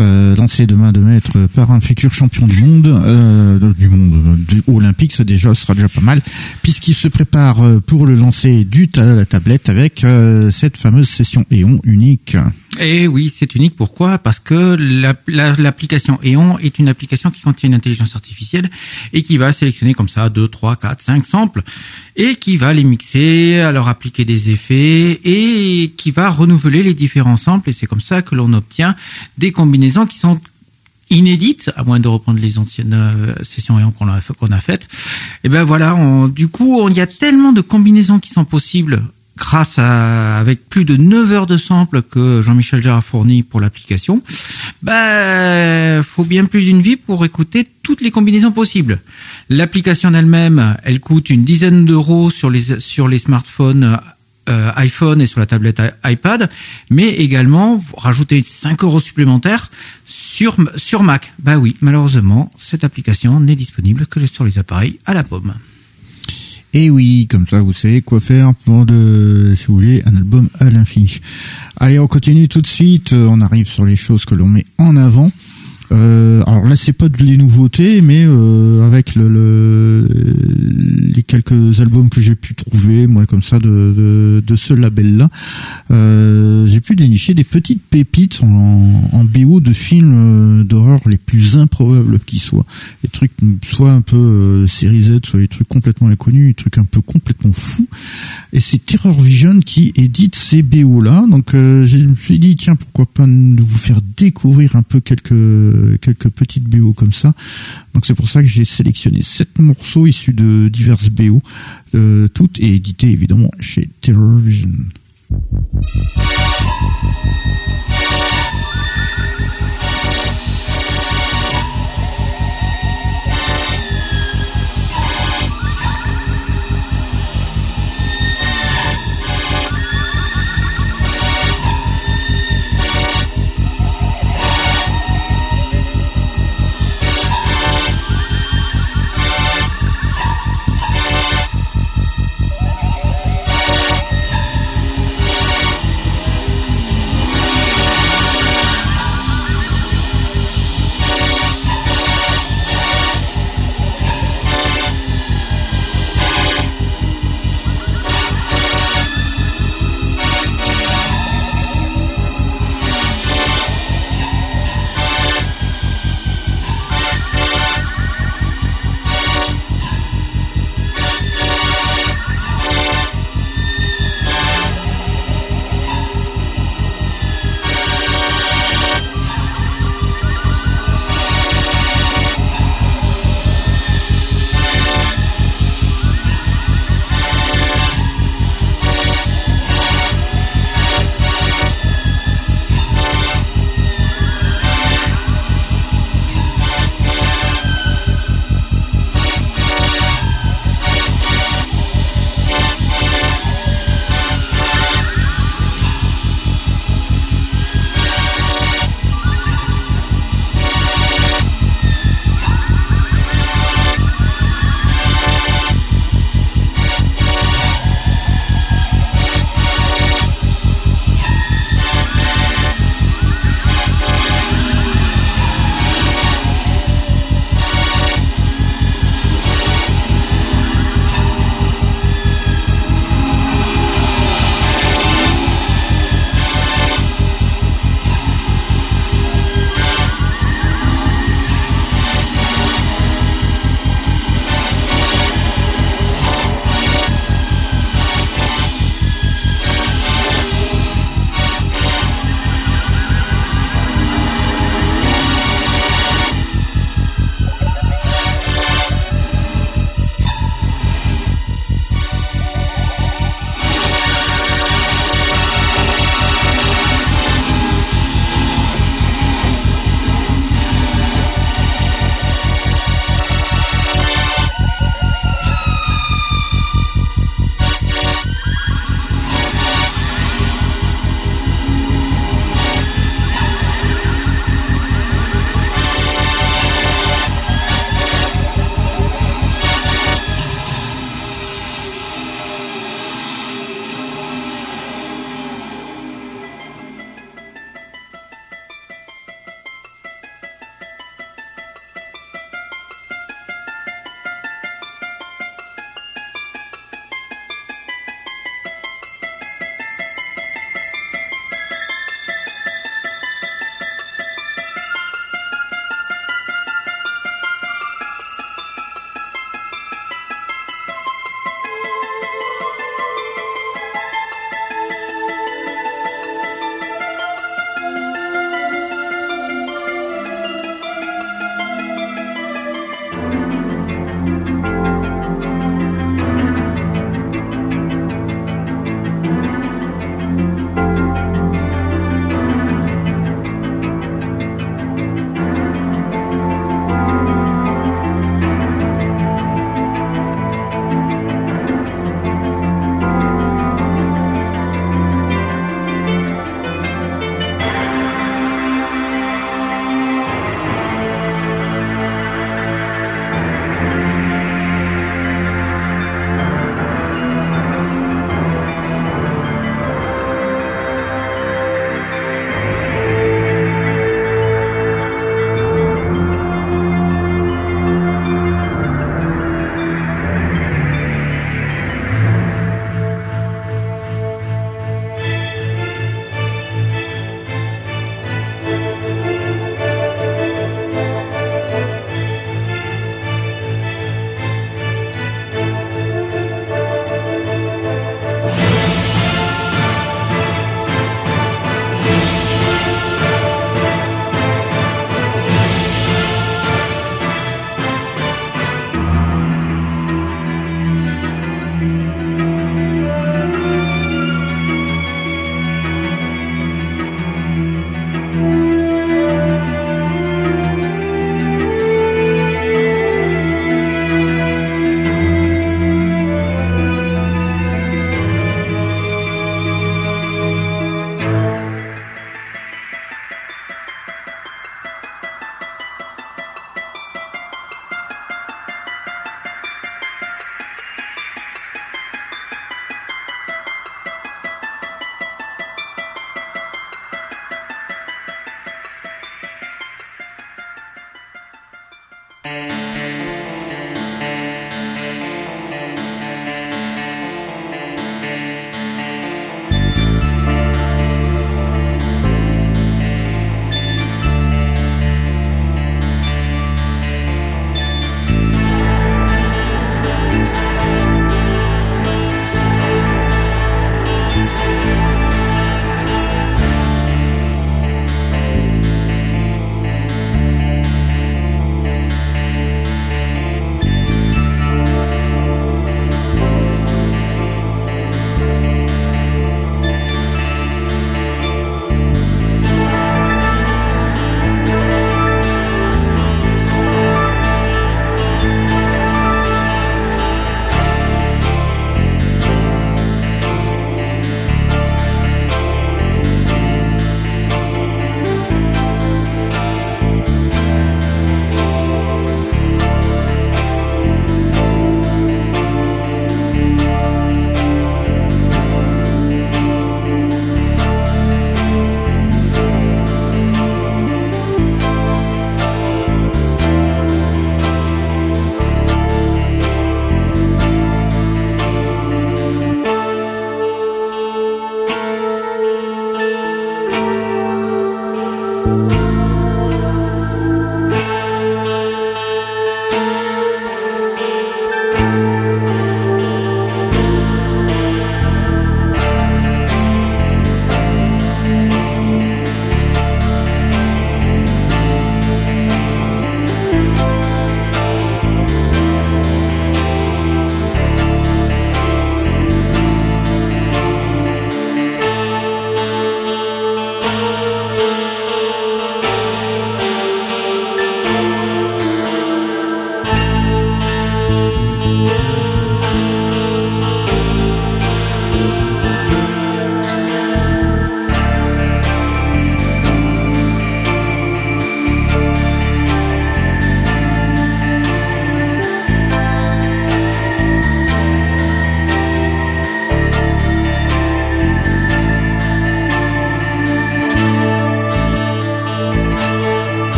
euh, lancée demain de maître par un futur champion du monde, euh, du monde, du olympique, ça déjà sera déjà pas mal, puisqu'il se prépare euh, pour le lancer du ta la tablette avec euh, cette fameuse session Eon unique.
Et oui, c'est unique. Pourquoi? Parce que la- la- l'application E.ON est une application qui contient une intelligence artificielle et qui va sélectionner comme ça 2, 3, 4, 5 samples et qui va les mixer, leur appliquer des effets et qui va renouveler les différents samples. Et c'est comme ça que l'on obtient des combinaisons qui sont inédites, à moins de reprendre les anciennes euh, sessions E.ON qu'on a, faites. Et ben voilà, du coup, il y a tellement de combinaisons qui sont possibles grâce à avec plus de 9 heures de samples que Jean-Michel Jarre a fourni pour l'application, bah faut bien plus d'une vie pour écouter toutes les combinaisons possibles. L'application elle-même, elle coûte une dizaine d'euros sur les sur les smartphones euh, iPhone et sur la tablette iPad, mais également vous rajoutez 5 euros supplémentaires sur sur Mac. Bah oui, malheureusement, cette application n'est disponible que sur les appareils à la pomme.
Et oui, comme ça, vous savez quoi faire pour, de, si vous voulez, un album à l'infini. Allez, on continue tout de suite. On arrive sur les choses que l'on met en avant. Euh, alors là, c'est pas de les nouveautés, mais euh, avec le, le- les quelques albums que j'ai pu trouver, moi, comme ça, de, de, de ce label-là, euh, j'ai pu dénicher des petites pépites en, en BO de films euh, d'horreur les plus improbables qui soient. Des trucs soit un peu euh, série Z, soit des trucs complètement inconnus, des trucs un peu complètement fous. Et c'est Terror Vision qui édite ces BO là. Donc euh, je me suis dit tiens pourquoi pas vous faire découvrir un peu quelques quelques petites BO comme ça. Donc c'est pour ça que j'ai sélectionné sept morceaux issus de diverses BO, euh, toutes et éditées évidemment chez Terror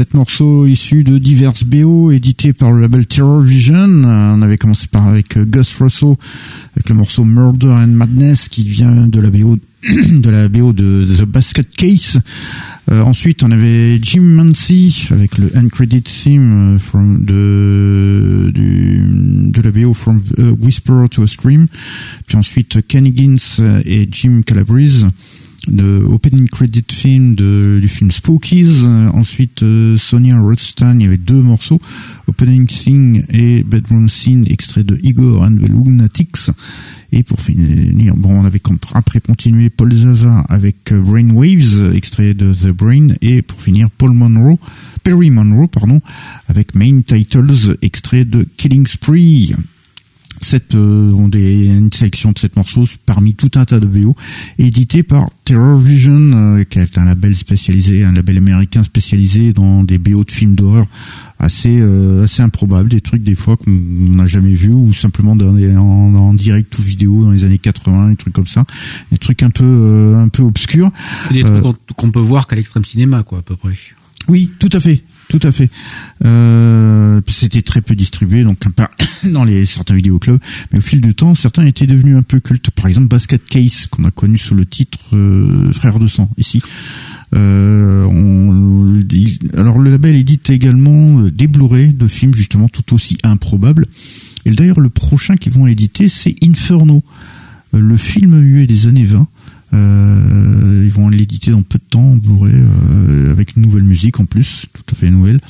Sept morceaux issus de divers BO édités par le label Terror Vision. Euh, on avait commencé par avec euh, Gus Russell avec le morceau Murder and Madness qui vient de la BO de la BO de, The Basket Case. Euh, ensuite, on avait Jim Mancy avec le end credit theme from de de la BO From Whisper to a Scream. Puis ensuite Kenny Gins et Jim Calabrese de opening credit film de, du film Spookies. ensuite, euh, Sonia Rodstan, il y avait deux morceaux, opening scene et bedroom scene, extrait de Igor and the Lunatics. Et pour finir, bon, on avait après continué Paul Zaza avec euh, Brainwaves, extrait de The Brain, et pour finir Paul Monroe, Perry Monroe, pardon, avec Main Titles, extrait de Killing Spree cette euh, des, une sélection de sept morceaux parmi tout un tas de VO édité par Terror Vision euh, qui est un label spécialisé un label américain spécialisé dans des BO de films d'horreur assez euh, assez improbables des trucs des fois qu'on n'a jamais vu ou simplement dans en, en, direct ou vidéo dans les années 80 des trucs comme ça des trucs un peu un peu obscurs.
Des trucs qu'on peut voir qu'à l'extrême cinéma quoi à peu près.
Oui tout à fait tout à fait. Euh, c'était très peu distribué, donc dans les certains vidéoclubs, mais au fil du temps, certains étaient devenus un peu cultes. Par exemple, Basket Case, qu'on a connu sous le titre euh, Frère de sang ici. Euh, alors le label édite également des Blu-ray de films justement tout aussi improbables. Et d'ailleurs, le prochain qu'ils vont éditer, c'est Inferno, le film muet des années 20 euh, ils vont l'éditer dans peu de temps en Blu-ray euh, avec une nouvelle musique en plus, tout à fait nouvelle.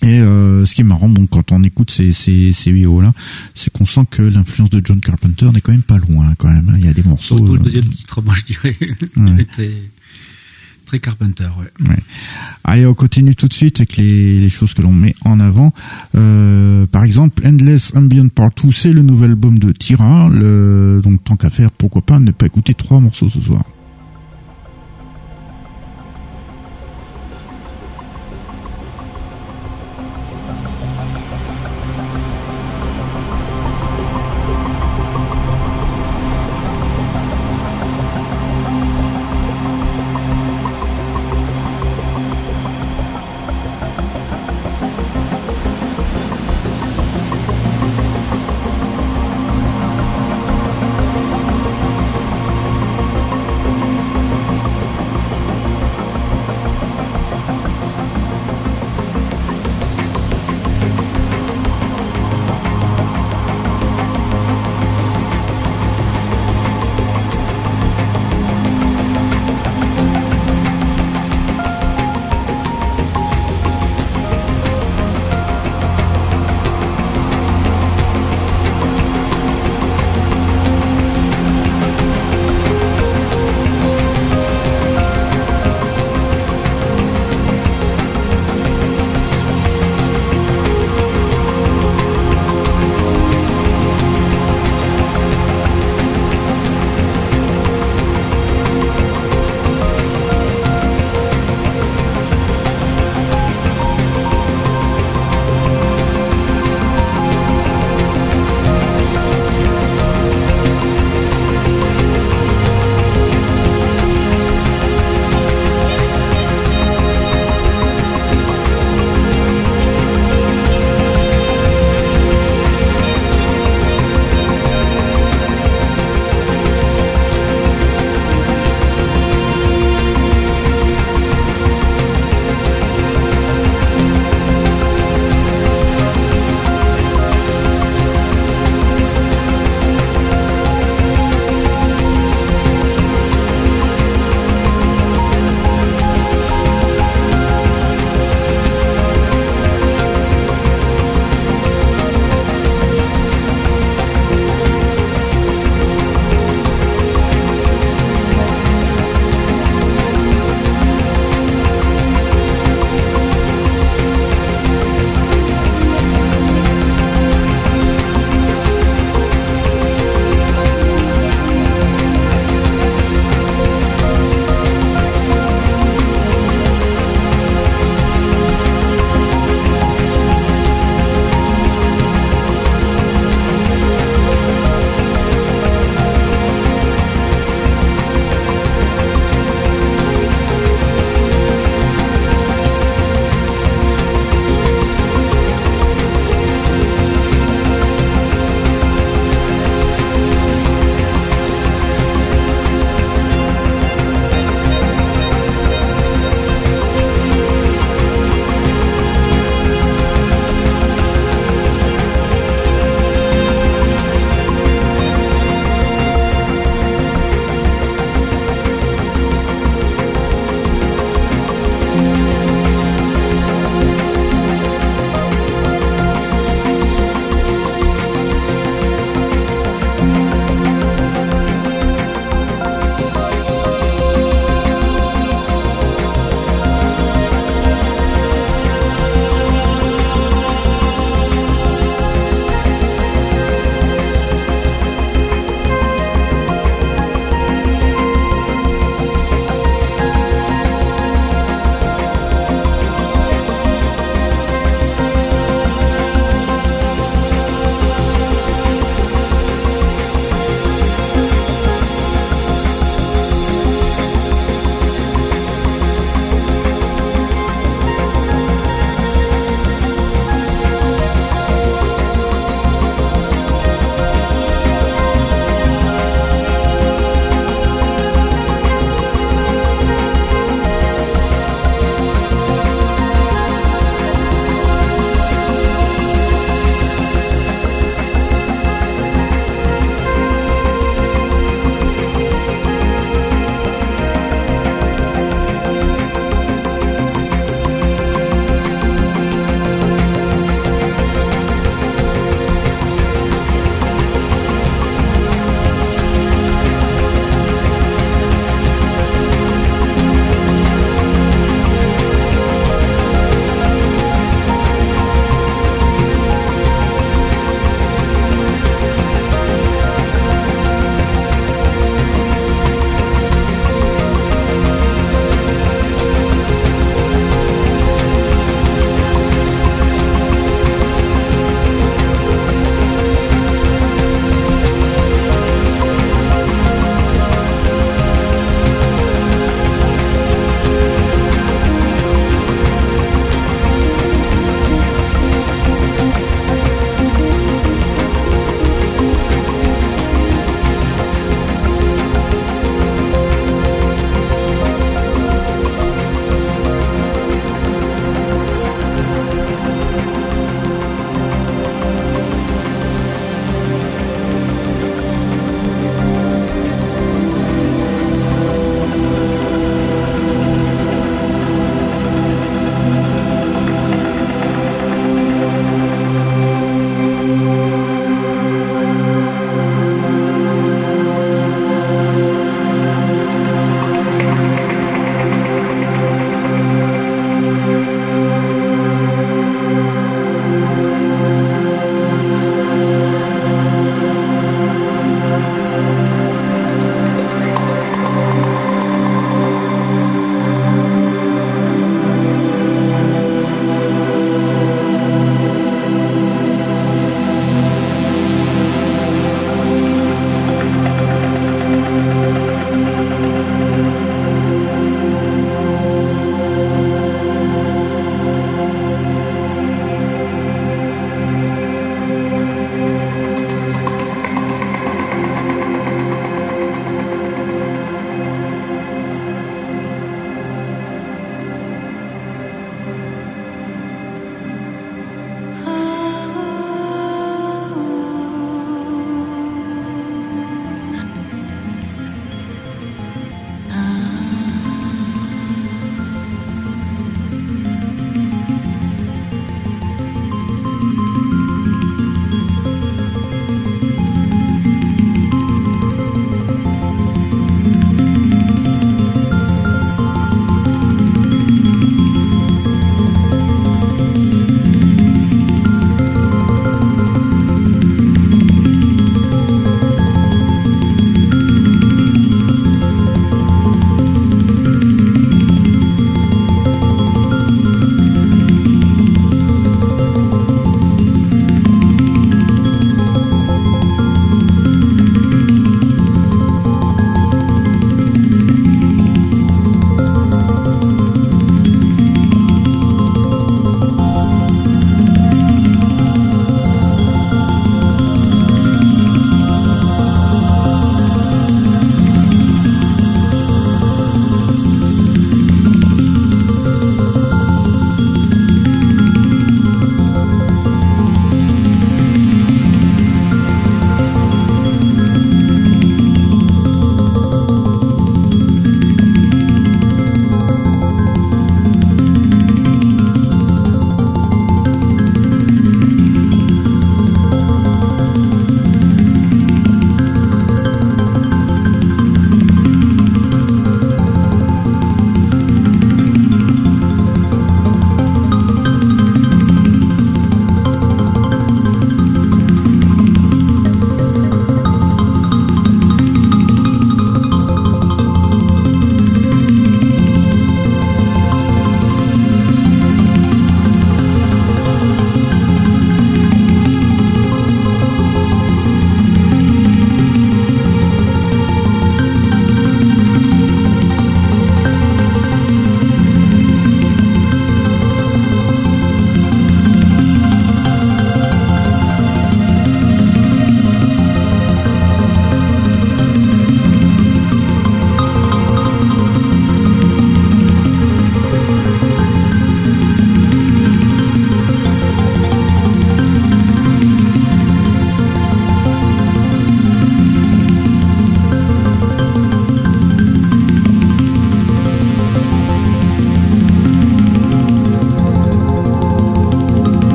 Et euh, ce qui est marrant, bon, quand on écoute ces ces ces là, c'est qu'on sent que l'influence de John Carpenter n'est quand même pas loin, quand même. hein. Il y a des morceaux.
Surtout le
euh,
deuxième titre, moi je dirais.
Ouais.
Il était très Carpenter, ouais.
Ouais. Allez, on continue tout de suite avec les, les choses que l'on met en avant. Euh, par exemple, Endless Ambient Part 2, c'est le nouvel album de Tira. Le, donc, tant qu'à faire, pourquoi pas ne pas écouter trois morceaux ce soir.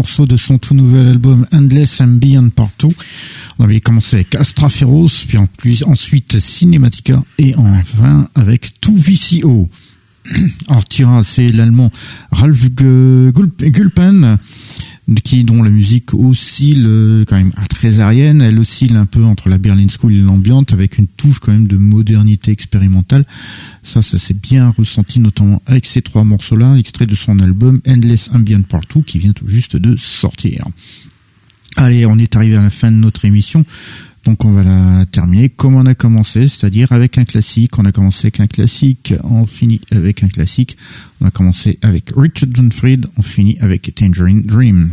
De son tout nouvel album Endless Ambient Partout. On avait commencé avec Astra Feroz, puis ensuite Cinematica et enfin avec Tout VCO. Alors Tira, c'est l'allemand Ralph Gulpen qui dont la musique oscille quand même très aérienne, elle oscille un peu entre la Berlin School et l'ambiante avec une touche quand même de modernité expérimentale. Ça, ça s'est bien ressenti notamment avec ces trois morceaux-là, extraits de son album Endless Ambient Partout qui vient tout juste de sortir. Allez, on est arrivé à la fin de notre émission. Donc on va la terminer comme on a commencé, c'est-à-dire avec un classique. On a commencé avec un classique, on finit avec un classique. On a commencé avec Richard Dunfried, on finit avec Tangerine Dream.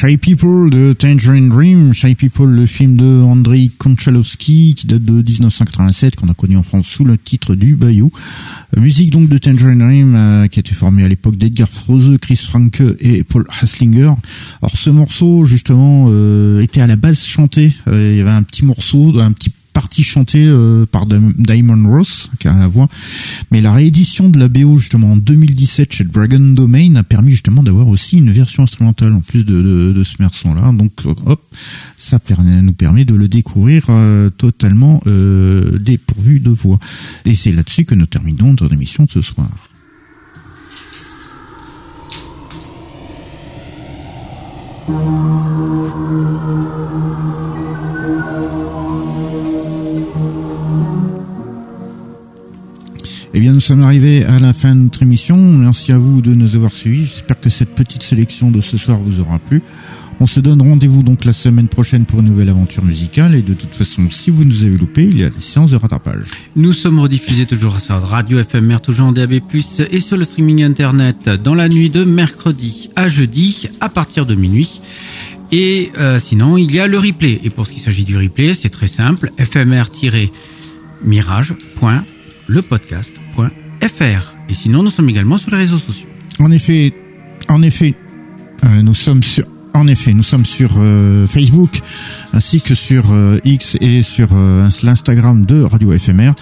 Shy People de Tangerine Dream. Shy People, le film de Andrei Konchalovsky qui date de 1987, qu'on a connu en France sous le titre du Bayou. Euh, musique donc de Tangerine Dream euh, qui a été formée à l'époque d'Edgar Froese, Chris Franke et Paul Haslinger. Alors ce morceau justement euh, était à la base chanté. il y avait un petit morceau, un petit partie chantée euh, par Diamond Ross, qui a la voix. Mais la réédition de la BO justement en 2017 chez Dragon Domain a permis justement d'avoir aussi une version instrumentale en plus de, ce morceau-là. Donc hop, ça nous permet de le découvrir euh, totalement euh, dépourvu de voix. Et c'est là-dessus que nous terminons notre émission de ce soir. Eh bien, nous sommes arrivés à la fin de notre émission. Merci à vous de nous avoir suivis. J'espère que cette petite sélection de ce soir vous aura plu. On se donne rendez-vous donc la semaine prochaine pour une nouvelle aventure musicale. Et de toute façon, si vous nous avez loupé, il y a des séances de rattrapage.
Nous sommes rediffusés toujours sur Radio FMR, toujours en DAB+, et sur le streaming internet dans la nuit de mercredi à jeudi à partir de minuit. Et euh, sinon, il y a le replay. Et pour ce qui s'agit du replay, c'est très simple. fmr-mirage.lepodcast fr. Et sinon, nous sommes également sur les réseaux sociaux.
En effet, en effet, euh, nous sommes sur en effet, nous sommes sur euh, Facebook ainsi que sur euh, X et sur l'Instagram de Radio FMR.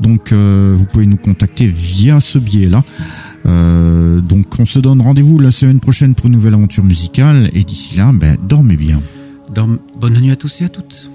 Donc vous pouvez nous contacter via ce biais-là. donc on se donne rendez-vous la semaine prochaine pour une nouvelle aventure musicale et d'ici là, ben, dormez bien.
Bonne nuit à tous et à toutes.